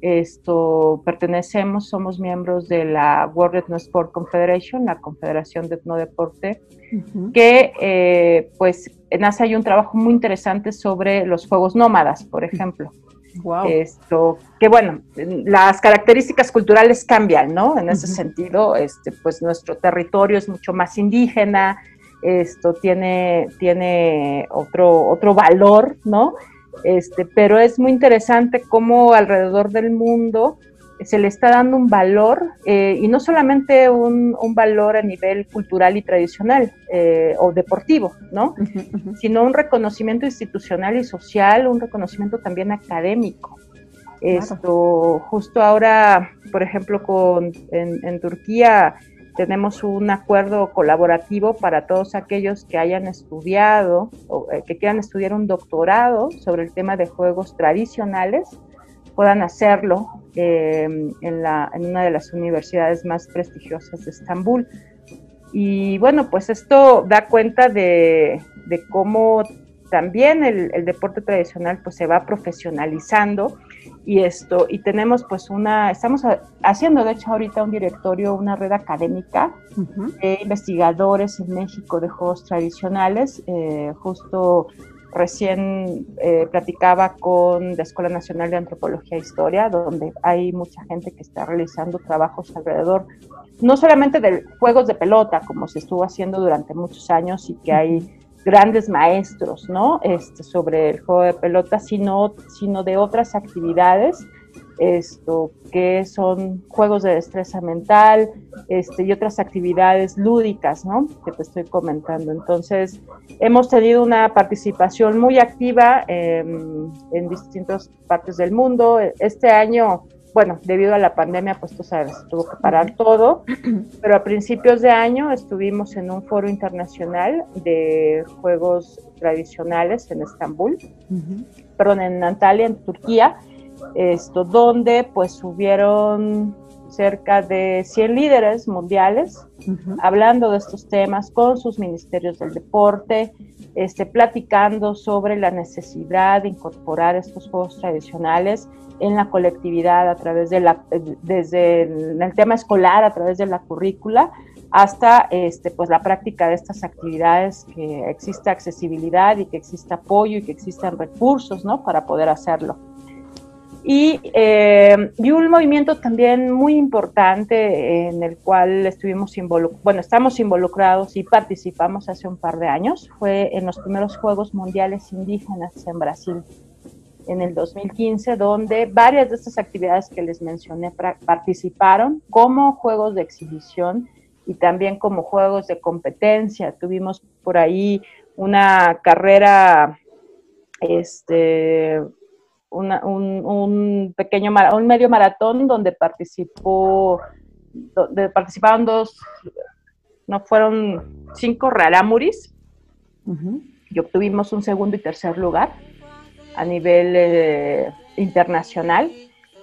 esto pertenecemos, somos miembros de la World Ethno Sport Confederation, la Confederación de Etnodeporte, uh -huh. que eh, pues en Asia hay un trabajo muy interesante sobre los juegos nómadas, por ejemplo. Wow. Esto, que bueno, las características culturales cambian, ¿no? En ese uh -huh. sentido, este, pues nuestro territorio es mucho más indígena, esto tiene, tiene otro, otro valor, ¿no? Este, pero es muy interesante cómo alrededor del mundo se le está dando un valor, eh, y no solamente un, un, valor a nivel cultural y tradicional eh, o deportivo, ¿no? Uh -huh, uh -huh. Sino un reconocimiento institucional y social, un reconocimiento también académico. Claro. Esto, justo ahora, por ejemplo, con, en, en Turquía tenemos un acuerdo colaborativo para todos aquellos que hayan estudiado o eh, que quieran estudiar un doctorado sobre el tema de juegos tradicionales puedan hacerlo eh, en, una de las universidades más prestigiosas de Estambul. Y bueno, pues esto da cuenta de, de cómo también el, el, deporte tradicional pues se va profesionalizando y esto y tenemos pues una estamos haciendo de hecho ahorita un directorio una red académica uh -huh. de investigadores en México de juegos tradicionales eh, justo recién eh, platicaba con la Escuela Nacional de Antropología e Historia, donde hay mucha gente que está realizando trabajos alrededor, no solamente de juegos de pelota, como se estuvo haciendo durante muchos años y que hay grandes maestros, ¿no? Este, sobre el juego de pelota, sino, sino de otras actividades, esto, que son juegos de destreza mental, este, y otras actividades lúdicas, ¿no? Que te estoy comentando. Entonces, hemos tenido una participación muy activa en, en distintas partes del mundo. Este año bueno, debido a la pandemia, pues tú sabes, tuvo que parar todo, pero a principios de año estuvimos en un foro internacional de juegos tradicionales en Estambul, uh -huh. perdón, en Antalya, en Turquía, esto, donde pues hubieron cerca de 100 líderes mundiales uh -huh. hablando de estos temas con sus ministerios del deporte, este, platicando sobre la necesidad de incorporar estos juegos tradicionales en la colectividad a través de la, desde el, el tema escolar, a través de la currícula, hasta este, pues la práctica de estas actividades, que exista accesibilidad y que exista apoyo y que existan recursos ¿no? para poder hacerlo. Y, eh, y, un movimiento también muy importante en el cual estuvimos involucrados, bueno, estamos involucrados y participamos hace un par de años, fue en los primeros Juegos Mundiales Indígenas en Brasil en el 2015, donde varias de estas actividades que les mencioné participaron como juegos de exhibición y también como juegos de competencia. Tuvimos por ahí una carrera este, un, pequeño, un medio maratón donde participó, donde participaron dos, no fueron cinco rarámuris y obtuvimos un segundo y tercer lugar a nivel eh, internacional.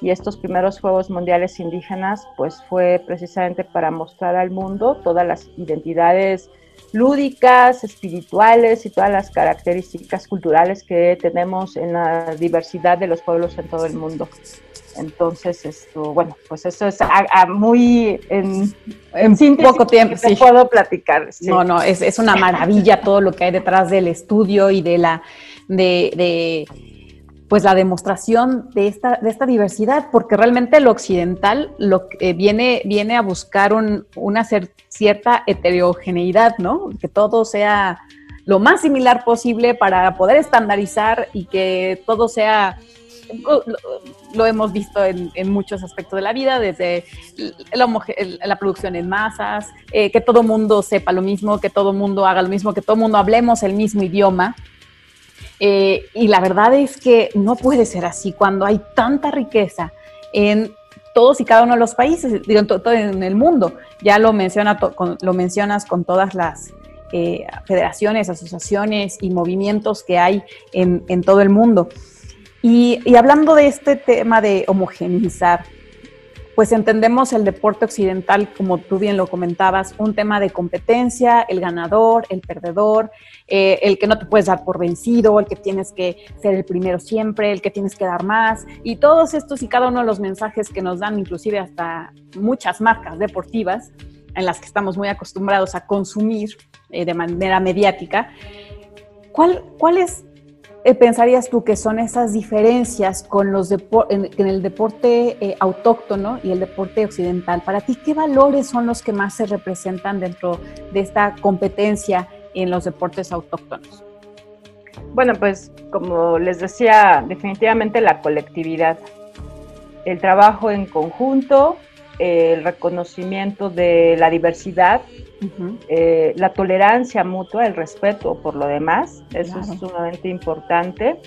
Y estos primeros Juegos Mundiales Indígenas pues fue precisamente para mostrar al mundo todas las identidades lúdicas, espirituales y todas las características culturales que tenemos en la diversidad de los pueblos en todo el mundo. Entonces, esto, bueno, pues eso es muy en, en poco tiempo. Sí. puedo platicar. No, no, es, es, una maravilla todo lo que hay detrás del estudio y de la de, de pues la demostración de esta, de esta diversidad, porque realmente lo occidental lo, viene, viene a buscar una cierta heterogeneidad, ¿no? Que todo sea lo más similar posible para poder estandarizar y que todo sea, lo, hemos visto en, muchos aspectos de la vida, desde la, producción en masas, eh, que todo mundo sepa lo mismo, que todo mundo haga lo mismo, que todo mundo hablemos el mismo idioma. Eh, y la verdad es que no puede ser así cuando hay tanta riqueza en todos y cada uno de los países, digo, en, todo el mundo. Ya lo, menciona, lo mencionas con todas las eh, federaciones, asociaciones y movimientos que hay en, todo el mundo. Y, hablando de este tema de homogeneizar, pues entendemos el deporte occidental, como tú bien lo comentabas, un tema de competencia, el ganador, el perdedor, eh, el que no te puedes dar por vencido, el que tienes que ser el primero siempre, el que tienes que dar más, y todos estos y cada uno de los mensajes que nos dan, inclusive hasta muchas marcas deportivas, en las que estamos muy acostumbrados a consumir eh, de manera mediática, ¿cuál, cuál es eh, pensarías tú que son esas diferencias con los en, el deporte eh, autóctono y el deporte occidental? Para ti, ¿qué valores son los que más se representan dentro de esta competencia en los deportes autóctonos? Bueno, pues como les decía, definitivamente la colectividad, el trabajo en conjunto, el reconocimiento de la diversidad, eh, la tolerancia mutua, el respeto por lo demás, eso es sumamente importante,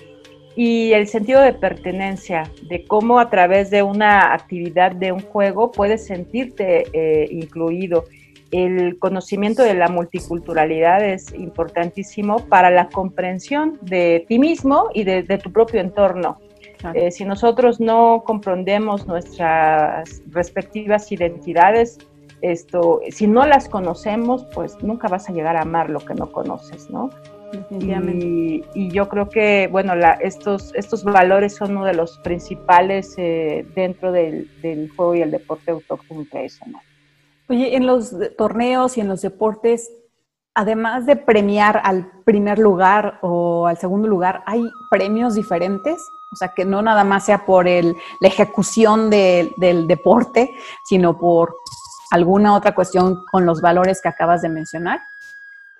y el sentido de pertenencia, de cómo a través de una actividad, de un juego, puedes sentirte eh, incluido. El conocimiento de la multiculturalidad es importantísimo para la comprensión de ti mismo y de tu propio entorno. Eh, si nosotros no comprendemos nuestras respectivas identidades, esto, si no las conocemos, pues nunca vas a llegar a amar lo que no conoces, ¿no? Y, y, yo creo que, bueno, estos, estos valores son uno de los principales eh, dentro del, del, juego y el deporte autóctono tradicional. Oye, en los torneos y en los deportes, además de premiar al primer lugar o al segundo lugar, ¿hay premios diferentes? O sea, que no nada más sea por el, la ejecución del deporte, sino por alguna otra cuestión con los valores que acabas de mencionar.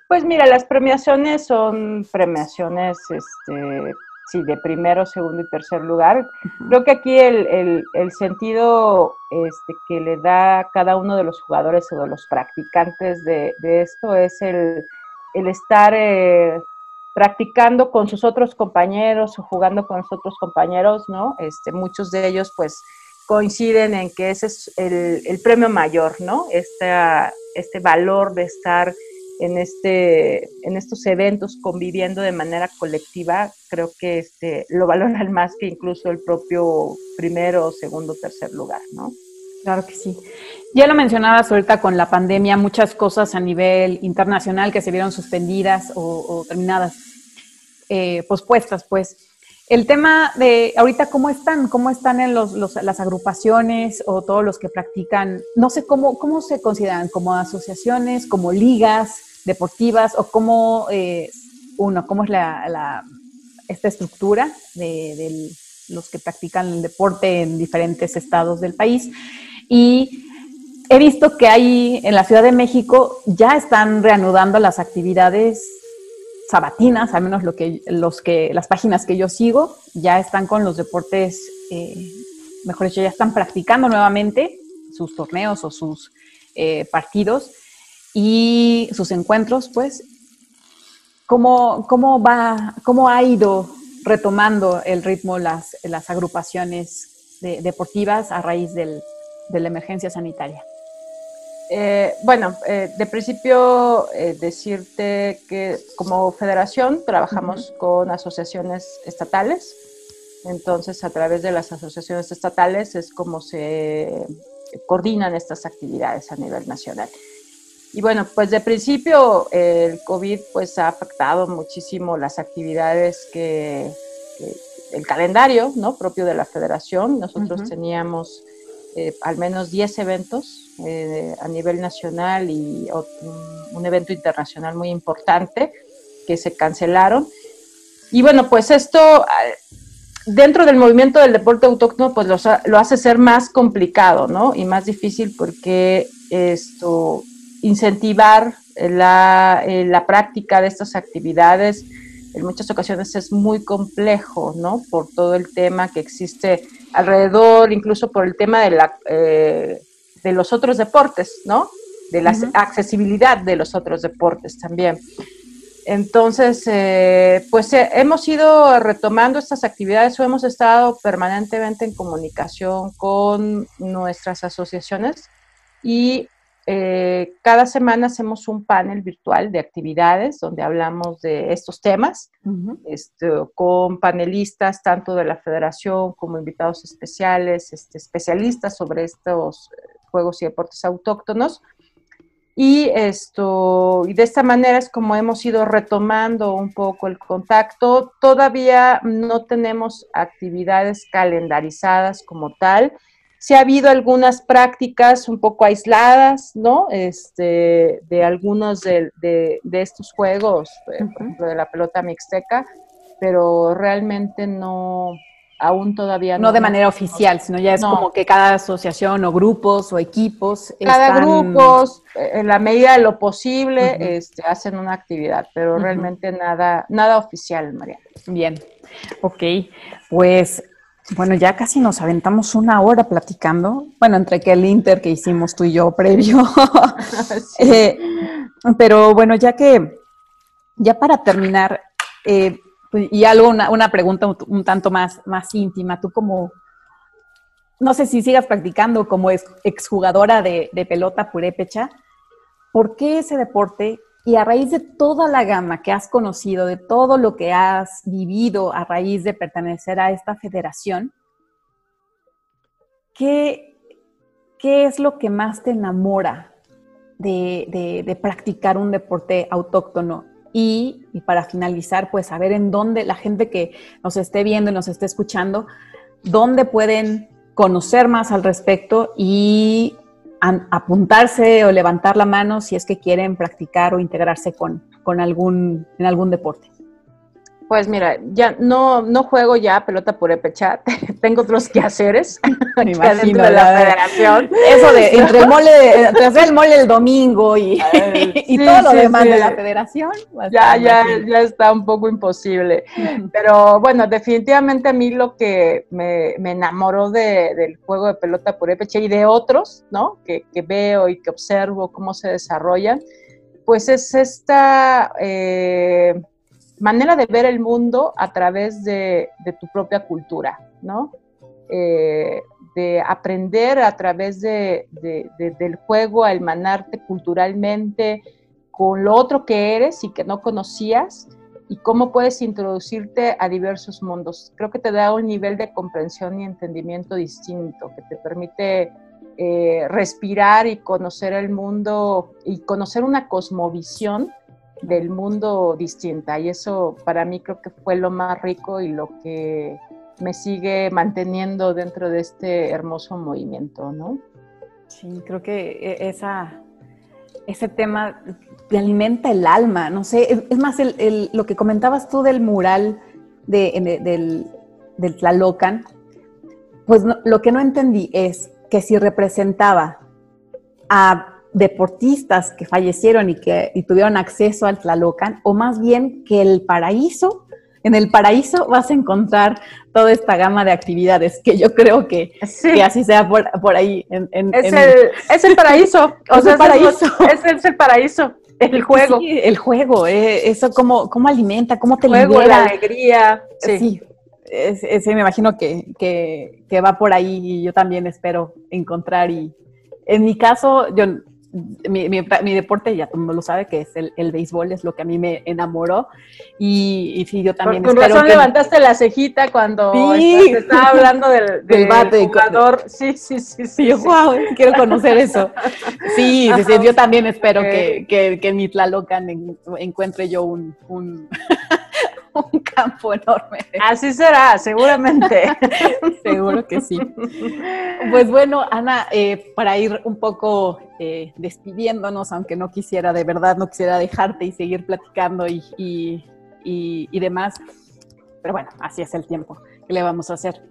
Pues mira, las premiaciones son premiaciones, este, sí, de primero, segundo y tercer lugar. Creo que aquí el, sentido este, que le da cada uno de los jugadores o de los practicantes de, esto es el, estar eh, practicando con sus otros compañeros o jugando con sus otros compañeros, ¿no? Este, muchos de ellos pues coinciden en que ese es el, premio mayor, ¿no? Este, este valor de estar en, este, en estos eventos conviviendo de manera colectiva, creo que este, lo valoran más que incluso el propio primero, segundo, tercer lugar, ¿no? Claro que sí. Ya lo mencionabas ahorita con la pandemia, muchas cosas a nivel internacional que se vieron suspendidas o terminadas eh, pospuestas, pues. El tema de ahorita, ¿cómo están? ¿Cómo están en los, las agrupaciones o todos los que practican? No sé cómo, cómo se consideran, como asociaciones, como ligas deportivas o cómo, eh, uno, cómo es la, esta estructura de, de, los que practican el deporte en diferentes estados del país. Y he visto que hay en la Ciudad de México ya están reanudando las actividades sabatinas, al menos lo que, los que, las páginas que yo sigo, ya están con los deportes, eh, mejor dicho, ya están practicando nuevamente sus torneos o sus eh, partidos y sus encuentros, pues, ¿cómo, cómo va, cómo ha ido retomando el ritmo las, las agrupaciones deportivas a raíz del, de la emergencia sanitaria? Eh, bueno, eh, de principio eh, decirte que como federación trabajamos con asociaciones estatales, entonces a través de las asociaciones estatales es como se coordinan estas actividades a nivel nacional. Y bueno, pues de principio el COVID pues ha afectado muchísimo las actividades que, el calendario, ¿no? Propio de la federación. Nosotros teníamos al menos 10 eventos eh, a nivel nacional y un, evento internacional muy importante que se cancelaron. Y bueno, pues esto eh, dentro del movimiento del deporte autóctono pues lo, hace ser más complicado, ¿no? Y más difícil porque esto, incentivar la, eh, la práctica de estas actividades en muchas ocasiones es muy complejo, ¿no? Por todo el tema que existe alrededor, incluso por el tema de la, de los otros deportes, ¿no? De la accesibilidad de los otros deportes también. Entonces, eh, pues eh, hemos ido retomando estas actividades o hemos estado permanentemente en comunicación con nuestras asociaciones y eh, cada semana hacemos un panel virtual de actividades donde hablamos de estos temas este, con panelistas tanto de la federación como invitados especiales, este, especialistas sobre estos juegos y deportes autóctonos. Y, esto, y de esta manera es como hemos ido retomando un poco el contacto. Todavía no tenemos actividades calendarizadas como tal. Sí ha habido algunas prácticas un poco aisladas, ¿no? Este, de algunos de, de, estos juegos, por ejemplo, de la pelota mixteca, pero realmente no, aún todavía no. No de manera oficial, sino ya es como que cada asociación o grupos o equipos. Cada grupo, en la medida de lo posible, este, hacen una actividad, pero realmente nada, nada oficial, María. Bien, ok. Pues bueno, ya casi nos aventamos una hora platicando. Bueno, entre que el Inter que hicimos tú y yo previo. Eh, pero bueno, ya que, ya para terminar, eh, pues, y algo, una, pregunta un, tanto más, más íntima. Tú como, no sé si sigas practicando como exjugadora de, de pelota purépecha, ¿por qué ese deporte? Y a raíz de toda la gama que has conocido, de todo lo que has vivido a raíz de pertenecer a esta federación, ¿qué, qué es lo que más te enamora de, de practicar un deporte autóctono? Y, para finalizar, pues saber en dónde la gente que nos esté viendo y nos esté escuchando, dónde pueden conocer más al respecto y apuntarse o levantar la mano si es que quieren practicar o integrarse con, con algún, en algún deporte. Pues mira, ya no, no juego ya pelota por epechat, tengo otros quehaceres Me imagino, de la federación. Eso de entre el mole, entre hacer el mole el domingo y, y todo lo demás de la federación. Ya, ya, ya está un poco imposible. Pero bueno, definitivamente a mí lo que me, me enamoró de, del juego de pelota por epechat y de otros, ¿no? Que, que veo y que observo cómo se desarrollan, pues es esta... Eh, manera de ver el mundo a través de, tu propia cultura, ¿no? Eh, de aprender a través de, del juego a emanarte culturalmente con lo otro que eres y que no conocías y cómo puedes introducirte a diversos mundos. Creo que te da un nivel de comprensión y entendimiento distinto, que te permite eh, respirar y conocer el mundo y conocer una cosmovisión del mundo distinta y eso para mí creo que fue lo más rico y lo que me sigue manteniendo dentro de este hermoso movimiento, ¿no? Sí, creo que e, esa, ese tema te alimenta el alma, no sé, es más, lo que comentabas tú del mural de, del, del Tlalocan, pues lo que no entendí es que si representaba a deportistas que fallecieron y que tuvieron acceso al Tlalocan, o más bien que el paraíso, en el paraíso vas a encontrar toda esta gama de actividades, que yo creo que, así sea por, ahí. es, el, paraíso, es el paraíso. Es, el paraíso. El juego. el juego, eh, eso cómo, cómo alimenta, cómo te juego, la alegría. Sí. sí me imagino que, que, va por ahí y yo también espero encontrar y en mi caso, yo mi, mi, deporte, ya todo el mundo lo sabe, que es el, el, béisbol, es lo que a mí me enamoró. Y, y sí, yo también Por, razón levantaste la cejita cuando sí. estaba hablando del, del, bate. jugador. Sí, sí, sí. sí, sí wow, quiero conocer eso. Sí, yo también espero que, que, que, en mi Tlalocan encuentre yo un, un un campo enorme. Así será, seguramente. Seguro que sí. Pues bueno, Ana, eh, para ir un poco eh, despidiéndonos, aunque no quisiera, de verdad, no quisiera dejarte y seguir platicando y, demás, pero bueno, así es el tiempo. ¿Qué le vamos a hacer?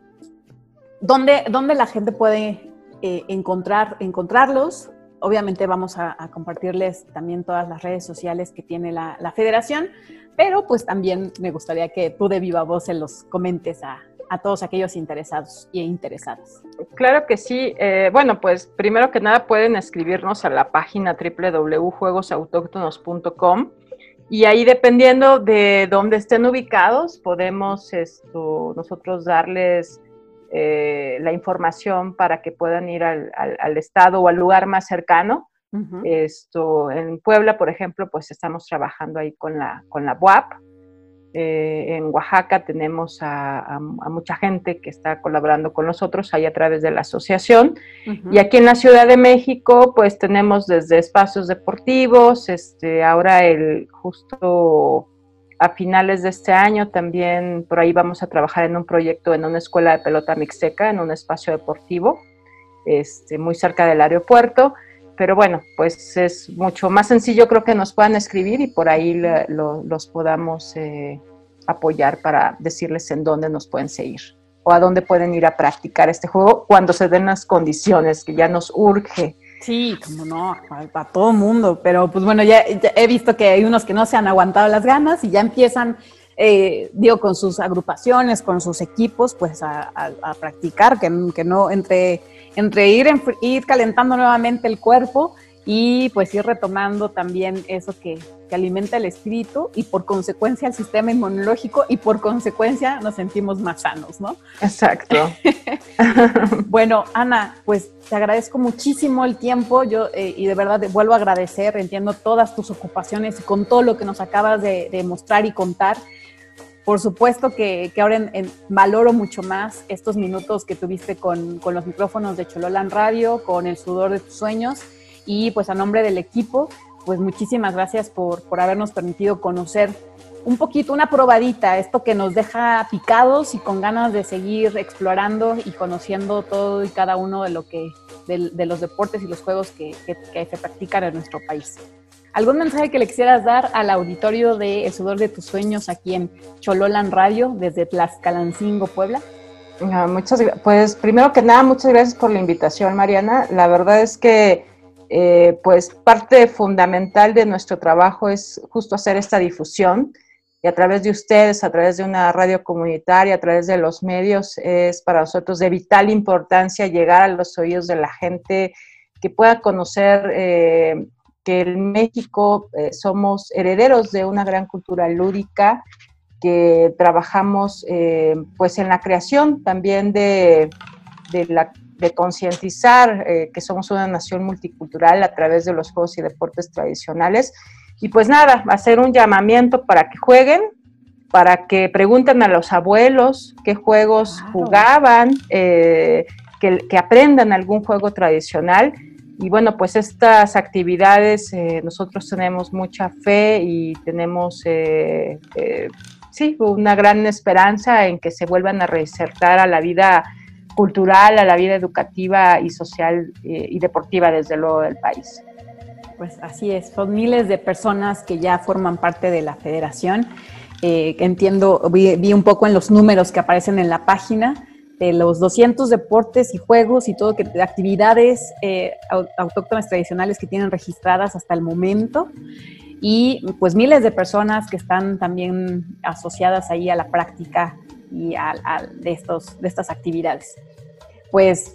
¿Dónde, dónde la gente puede eh, encontrar, encontrarlos? Obviamente vamos a, compartirles también todas las redes sociales que tiene la, la federación, pero pues también me gustaría que tú de viva voz se los comentes a, todos aquellos interesados y interesadas. Claro que sí. Eh, bueno, pues primero que nada pueden escribirnos a la página www.juegosautóctonos.com y ahí dependiendo de dónde estén ubicados, podemos esto, nosotros darles eh, la información para que puedan ir al, al estado o al lugar más cercano esto, en Puebla, por ejemplo, pues estamos trabajando ahí con la, con la BUAP. Eh, en Oaxaca tenemos a, mucha gente que está colaborando con nosotros ahí a través de la asociación. Y aquí en la Ciudad de México, pues tenemos desde espacios deportivos, este, ahora el justo a finales de este año también por ahí vamos a trabajar en un proyecto en una escuela de pelota mixteca, en un espacio deportivo, este, muy cerca del aeropuerto pero bueno, pues es mucho más sencillo, creo que nos puedan escribir y por ahí los podamos eh, apoyar para decirles en dónde nos pueden seguir o a dónde pueden ir a practicar este juego cuando se den las condiciones que ya nos urge. Sí, como no, a, todo mundo, pero pues bueno, ya, he visto que hay unos que no se han aguantado las ganas y ya empiezan, eh, digo, con sus agrupaciones, con sus equipos, pues a, practicar, que no entre entre ir, ir calentando nuevamente el cuerpo y pues ir retomando también eso que, alimenta el espíritu y por consecuencia el sistema inmunológico y por consecuencia nos sentimos más sanos, ¿no? Exacto. bueno, Ana, pues te agradezco muchísimo el tiempo yo eh, y de verdad vuelvo a agradecer, entiendo todas tus ocupaciones y con todo lo que nos acabas de, de mostrar y contar. Por supuesto que, ahora valoro mucho más estos minutos que tuviste con, los micrófonos de Chololan Radio, con el sudor de tus sueños y pues a nombre del equipo, pues muchísimas gracias por, habernos permitido conocer un poquito, una probadita, esto que nos deja picados y con ganas de seguir explorando y conociendo todo y cada uno de lo que, de, los deportes y los juegos que, que se practican en nuestro país. ¿Algún mensaje que le quisieras dar al auditorio de El Sudor de tus Sueños aquí en Chololan Radio desde Tlaxcalancingo, Puebla? muchas Pues primero que nada, muchas gracias por la invitación, Mariana. La verdad es que eh, pues parte fundamental de nuestro trabajo es justo hacer esta difusión y a través de ustedes, a través de una radio comunitaria, a través de los medios, es para nosotros de vital importancia llegar a los oídos de la gente que pueda conocer eh, que en México eh, somos herederos de una gran cultura lúdica, que trabajamos eh, pues en la creación también de, de, concientizar eh, que somos una nación multicultural a través de los juegos y deportes tradicionales. Y pues nada, hacer un llamamiento para que jueguen, para que pregunten a los abuelos qué juegos jugaban, que, que aprendan algún juego tradicional y bueno, pues estas actividades eh, nosotros tenemos mucha fe y tenemos, eh, eh, sí, una gran esperanza en que se vuelvan a reinsertar a la vida cultural, a la vida educativa y social y deportiva desde luego del país. Pues así es, son miles de personas que ya forman parte de la federación. entiendo, vi un poco en los números que aparecen en la página de los 200 deportes y juegos y todo, que, actividades eh, autóctonas tradicionales que tienen registradas hasta el momento y pues miles de personas que están también asociadas ahí a la práctica y a, de, estos, de estas actividades. Pues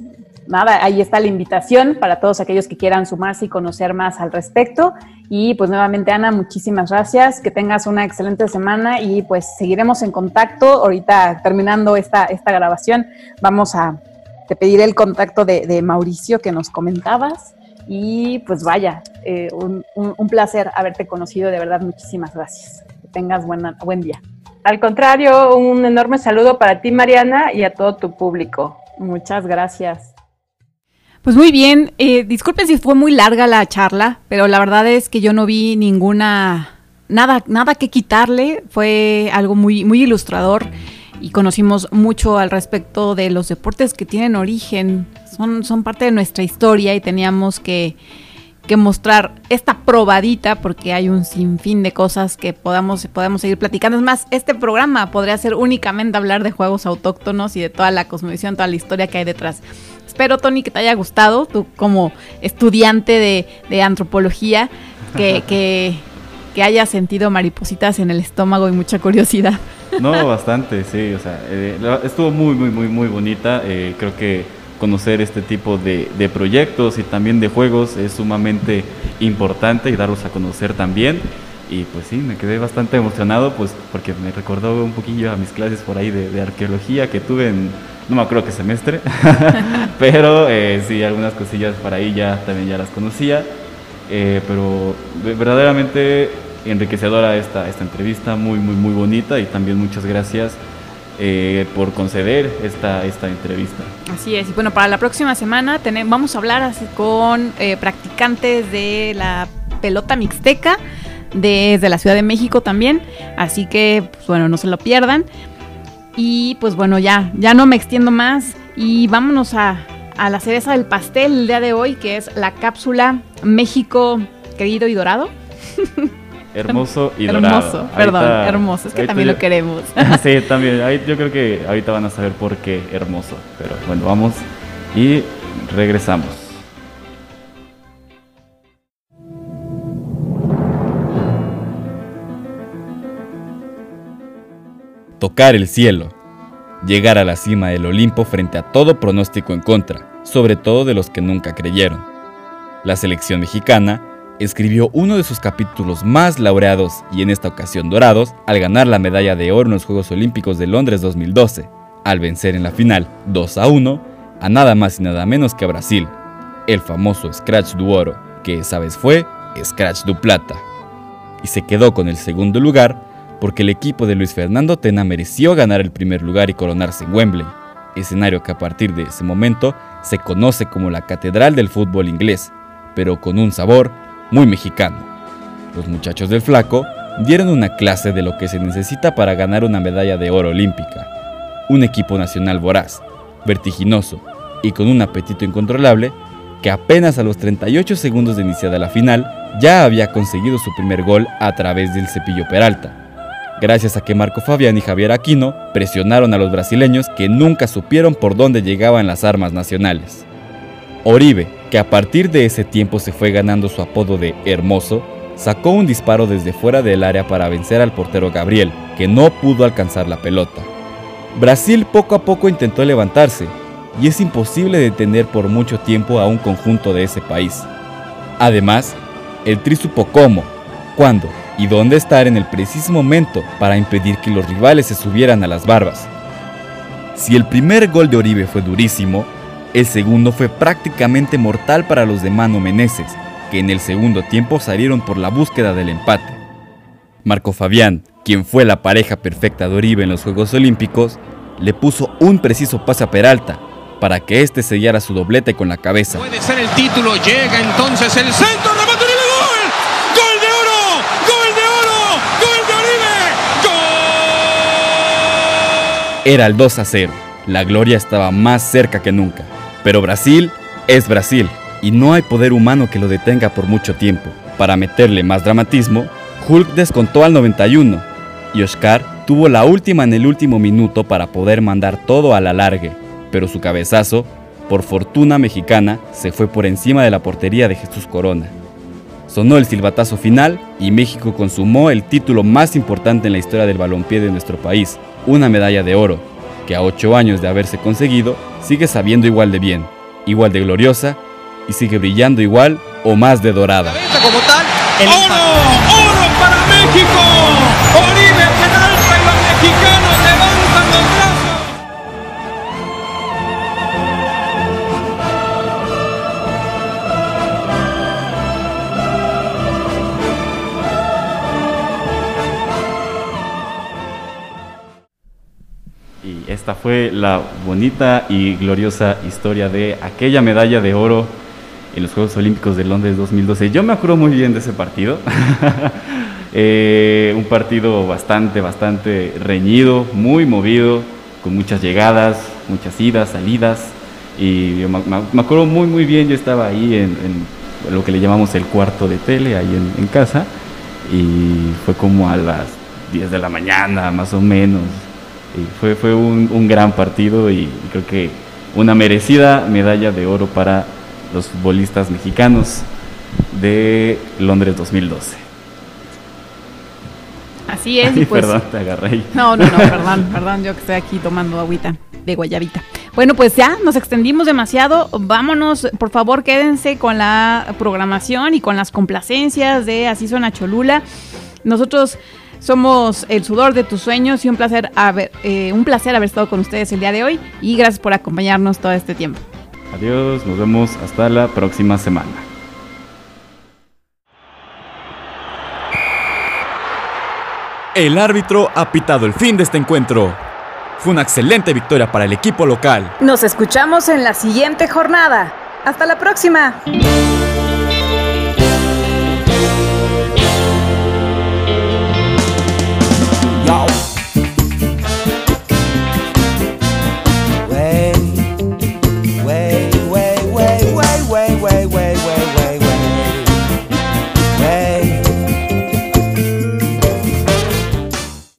nada, ahí está la invitación para todos aquellos que quieran sumarse y conocer más al respecto. Y pues nuevamente, Ana, muchísimas gracias. Que tengas una excelente semana y pues seguiremos en contacto. Ahorita terminando esta, esta grabación, vamos a te pediré el contacto de, Mauricio que nos comentabas. Y pues vaya, eh, un, un, placer haberte conocido, de verdad, muchísimas gracias. Que tengas buena, buen día. Al contrario, un enorme saludo para ti, Mariana, y a todo tu público. Muchas gracias. Pues muy bien, eh, disculpen si fue muy larga la charla, pero la verdad es que yo no vi ninguna, nada, nada que quitarle, fue algo muy, muy ilustrador y conocimos mucho al respecto de los deportes que tienen origen, son, son parte de nuestra historia y teníamos que, que mostrar esta probadita porque hay un sinfín de cosas que podamos, podamos seguir platicando. Es más, este programa podría ser únicamente hablar de juegos autóctonos y de toda la cosmovisión, toda la historia que hay detrás. Espero, Tony, que te haya gustado, tú como estudiante de, antropología, que, que, que hayas sentido maripositas en el estómago y mucha curiosidad. No, bastante, sí, o sea, eh, estuvo muy, muy, muy, muy bonita. Eh, creo que conocer este tipo de, de, proyectos y también de juegos es sumamente importante y darlos a conocer también. Y pues sí, me quedé bastante emocionado, pues porque me recordó un poquillo a mis clases por ahí de, arqueología que tuve en, no me acuerdo qué semestre, pero eh, sí, algunas cosillas para ahí ya también ya las conocía, eh, pero verdaderamente enriquecedora esta, esta entrevista, muy, muy, muy bonita y también muchas gracias eh, por conceder esta, esta entrevista. Así es, y bueno, para la próxima semana tenemos, vamos a hablar así con practicantes de la pelota mixteca desde la Ciudad de México también, así que pues, bueno, no se lo pierdan. Y pues bueno, ya, ya no me extiendo más y vámonos a, a la cereza del pastel el día de hoy, que es la cápsula México querido y dorado. Hermoso y dorado. Hermoso, perdón, hermoso, es que también lo queremos. sí, también, yo creo que ahorita van a saber por qué hermoso, pero bueno, vamos y regresamos. tocar el cielo, llegar a la cima del Olimpo frente a todo pronóstico en contra, sobre todo de los que nunca creyeron. La selección mexicana escribió uno de sus capítulos más laureados y en esta ocasión dorados al ganar la medalla de oro en los Juegos Olímpicos de Londres 2012, al vencer en la final 2 a 1 a nada más y nada menos que a Brasil, el famoso Scratch du Oro, que esa vez fue Scratch du Plata, y se quedó con el segundo lugar porque el equipo de Luis Fernando Tena mereció ganar el primer lugar y coronarse en Wembley, escenario que a partir de ese momento se conoce como la Catedral del Fútbol Inglés, pero con un sabor muy mexicano. Los muchachos del flaco dieron una clase de lo que se necesita para ganar una medalla de oro olímpica. Un equipo nacional voraz, vertiginoso y con un apetito incontrolable que apenas a los 38 segundos de iniciada la final ya había conseguido su primer gol a través del cepillo Peralta, gracias a que Marco Fabián y Javier Aquino presionaron a los brasileños que nunca supieron por dónde llegaban las armas nacionales. Oribe, que a partir de ese tiempo se fue ganando su apodo de Hermoso, sacó un disparo desde fuera del área para vencer al portero Gabriel, que no pudo alcanzar la pelota. Brasil poco a poco intentó levantarse, y es imposible detener por mucho tiempo a un conjunto de ese país. Además, el Tri supo cómo, cuándo y dónde estar en el preciso momento para impedir que los rivales se subieran a las barbas. Si el primer gol de Oribe fue durísimo, el segundo fue prácticamente mortal para los de Mano Meneses, que en el segundo tiempo salieron por la búsqueda del empate. Marco Fabián, quien fue la pareja perfecta de Oribe en los Juegos Olímpicos, le puso un preciso pase a Peralta para que éste sellara su doblete con la cabeza. Puede ser el título, llega entonces el centro, Era el 2 a 0. La gloria estaba más cerca que nunca. Pero Brasil es Brasil y no hay poder humano que lo detenga por mucho tiempo. Para meterle más dramatismo, Hulk descontó al 91 y Oscar tuvo la última en el último minuto para poder mandar todo a la largue, pero su cabezazo, por fortuna mexicana, se fue por encima de la portería de Jesús Corona. Sonó el silbatazo final y México consumó el título más importante en la historia del balompié de nuestro país, una medalla de oro, que a ocho años de haberse conseguido sigue sabiendo igual de bien, igual de gloriosa y sigue brillando igual o más de dorada. Como tal, ¡Oro! ¡Oro para México! ¡Oribe penalta y los mexicanos esta fue la bonita y gloriosa historia de aquella medalla de oro en los Juegos Olímpicos de Londres 2012. Yo me acuerdo muy bien de ese partido. Eh, un partido bastante, bastante reñido, muy movido, con muchas llegadas, muchas idas, salidas. Y yo me, me- acuerdo muy, muy bien, yo estaba ahí en, en lo que le llamamos el cuarto de tele, ahí en, en casa. Y fue como a las 10 de la mañana, más o menos. Y fue, fue un, un gran partido y creo que una merecida medalla de oro para los futbolistas mexicanos de Londres 2012. Así es, Ay, y pues. perdón, te agarré ahí. No, no, no, perdón, perdón, yo que estoy aquí tomando agüita de guayabita. Bueno, pues ya nos extendimos demasiado. Vámonos, por favor, quédense con la programación y con las complacencias de Así suena Cholula. Nosotros somos el sudor de tus sueños y un placer haber, eh, un placer haber estado con ustedes el día de hoy y gracias por acompañarnos todo este tiempo. Adiós, nos vemos hasta la próxima semana. El árbitro ha pitado el fin de este encuentro. Fue una excelente victoria para el equipo local. Nos escuchamos en la siguiente jornada. Hasta la próxima.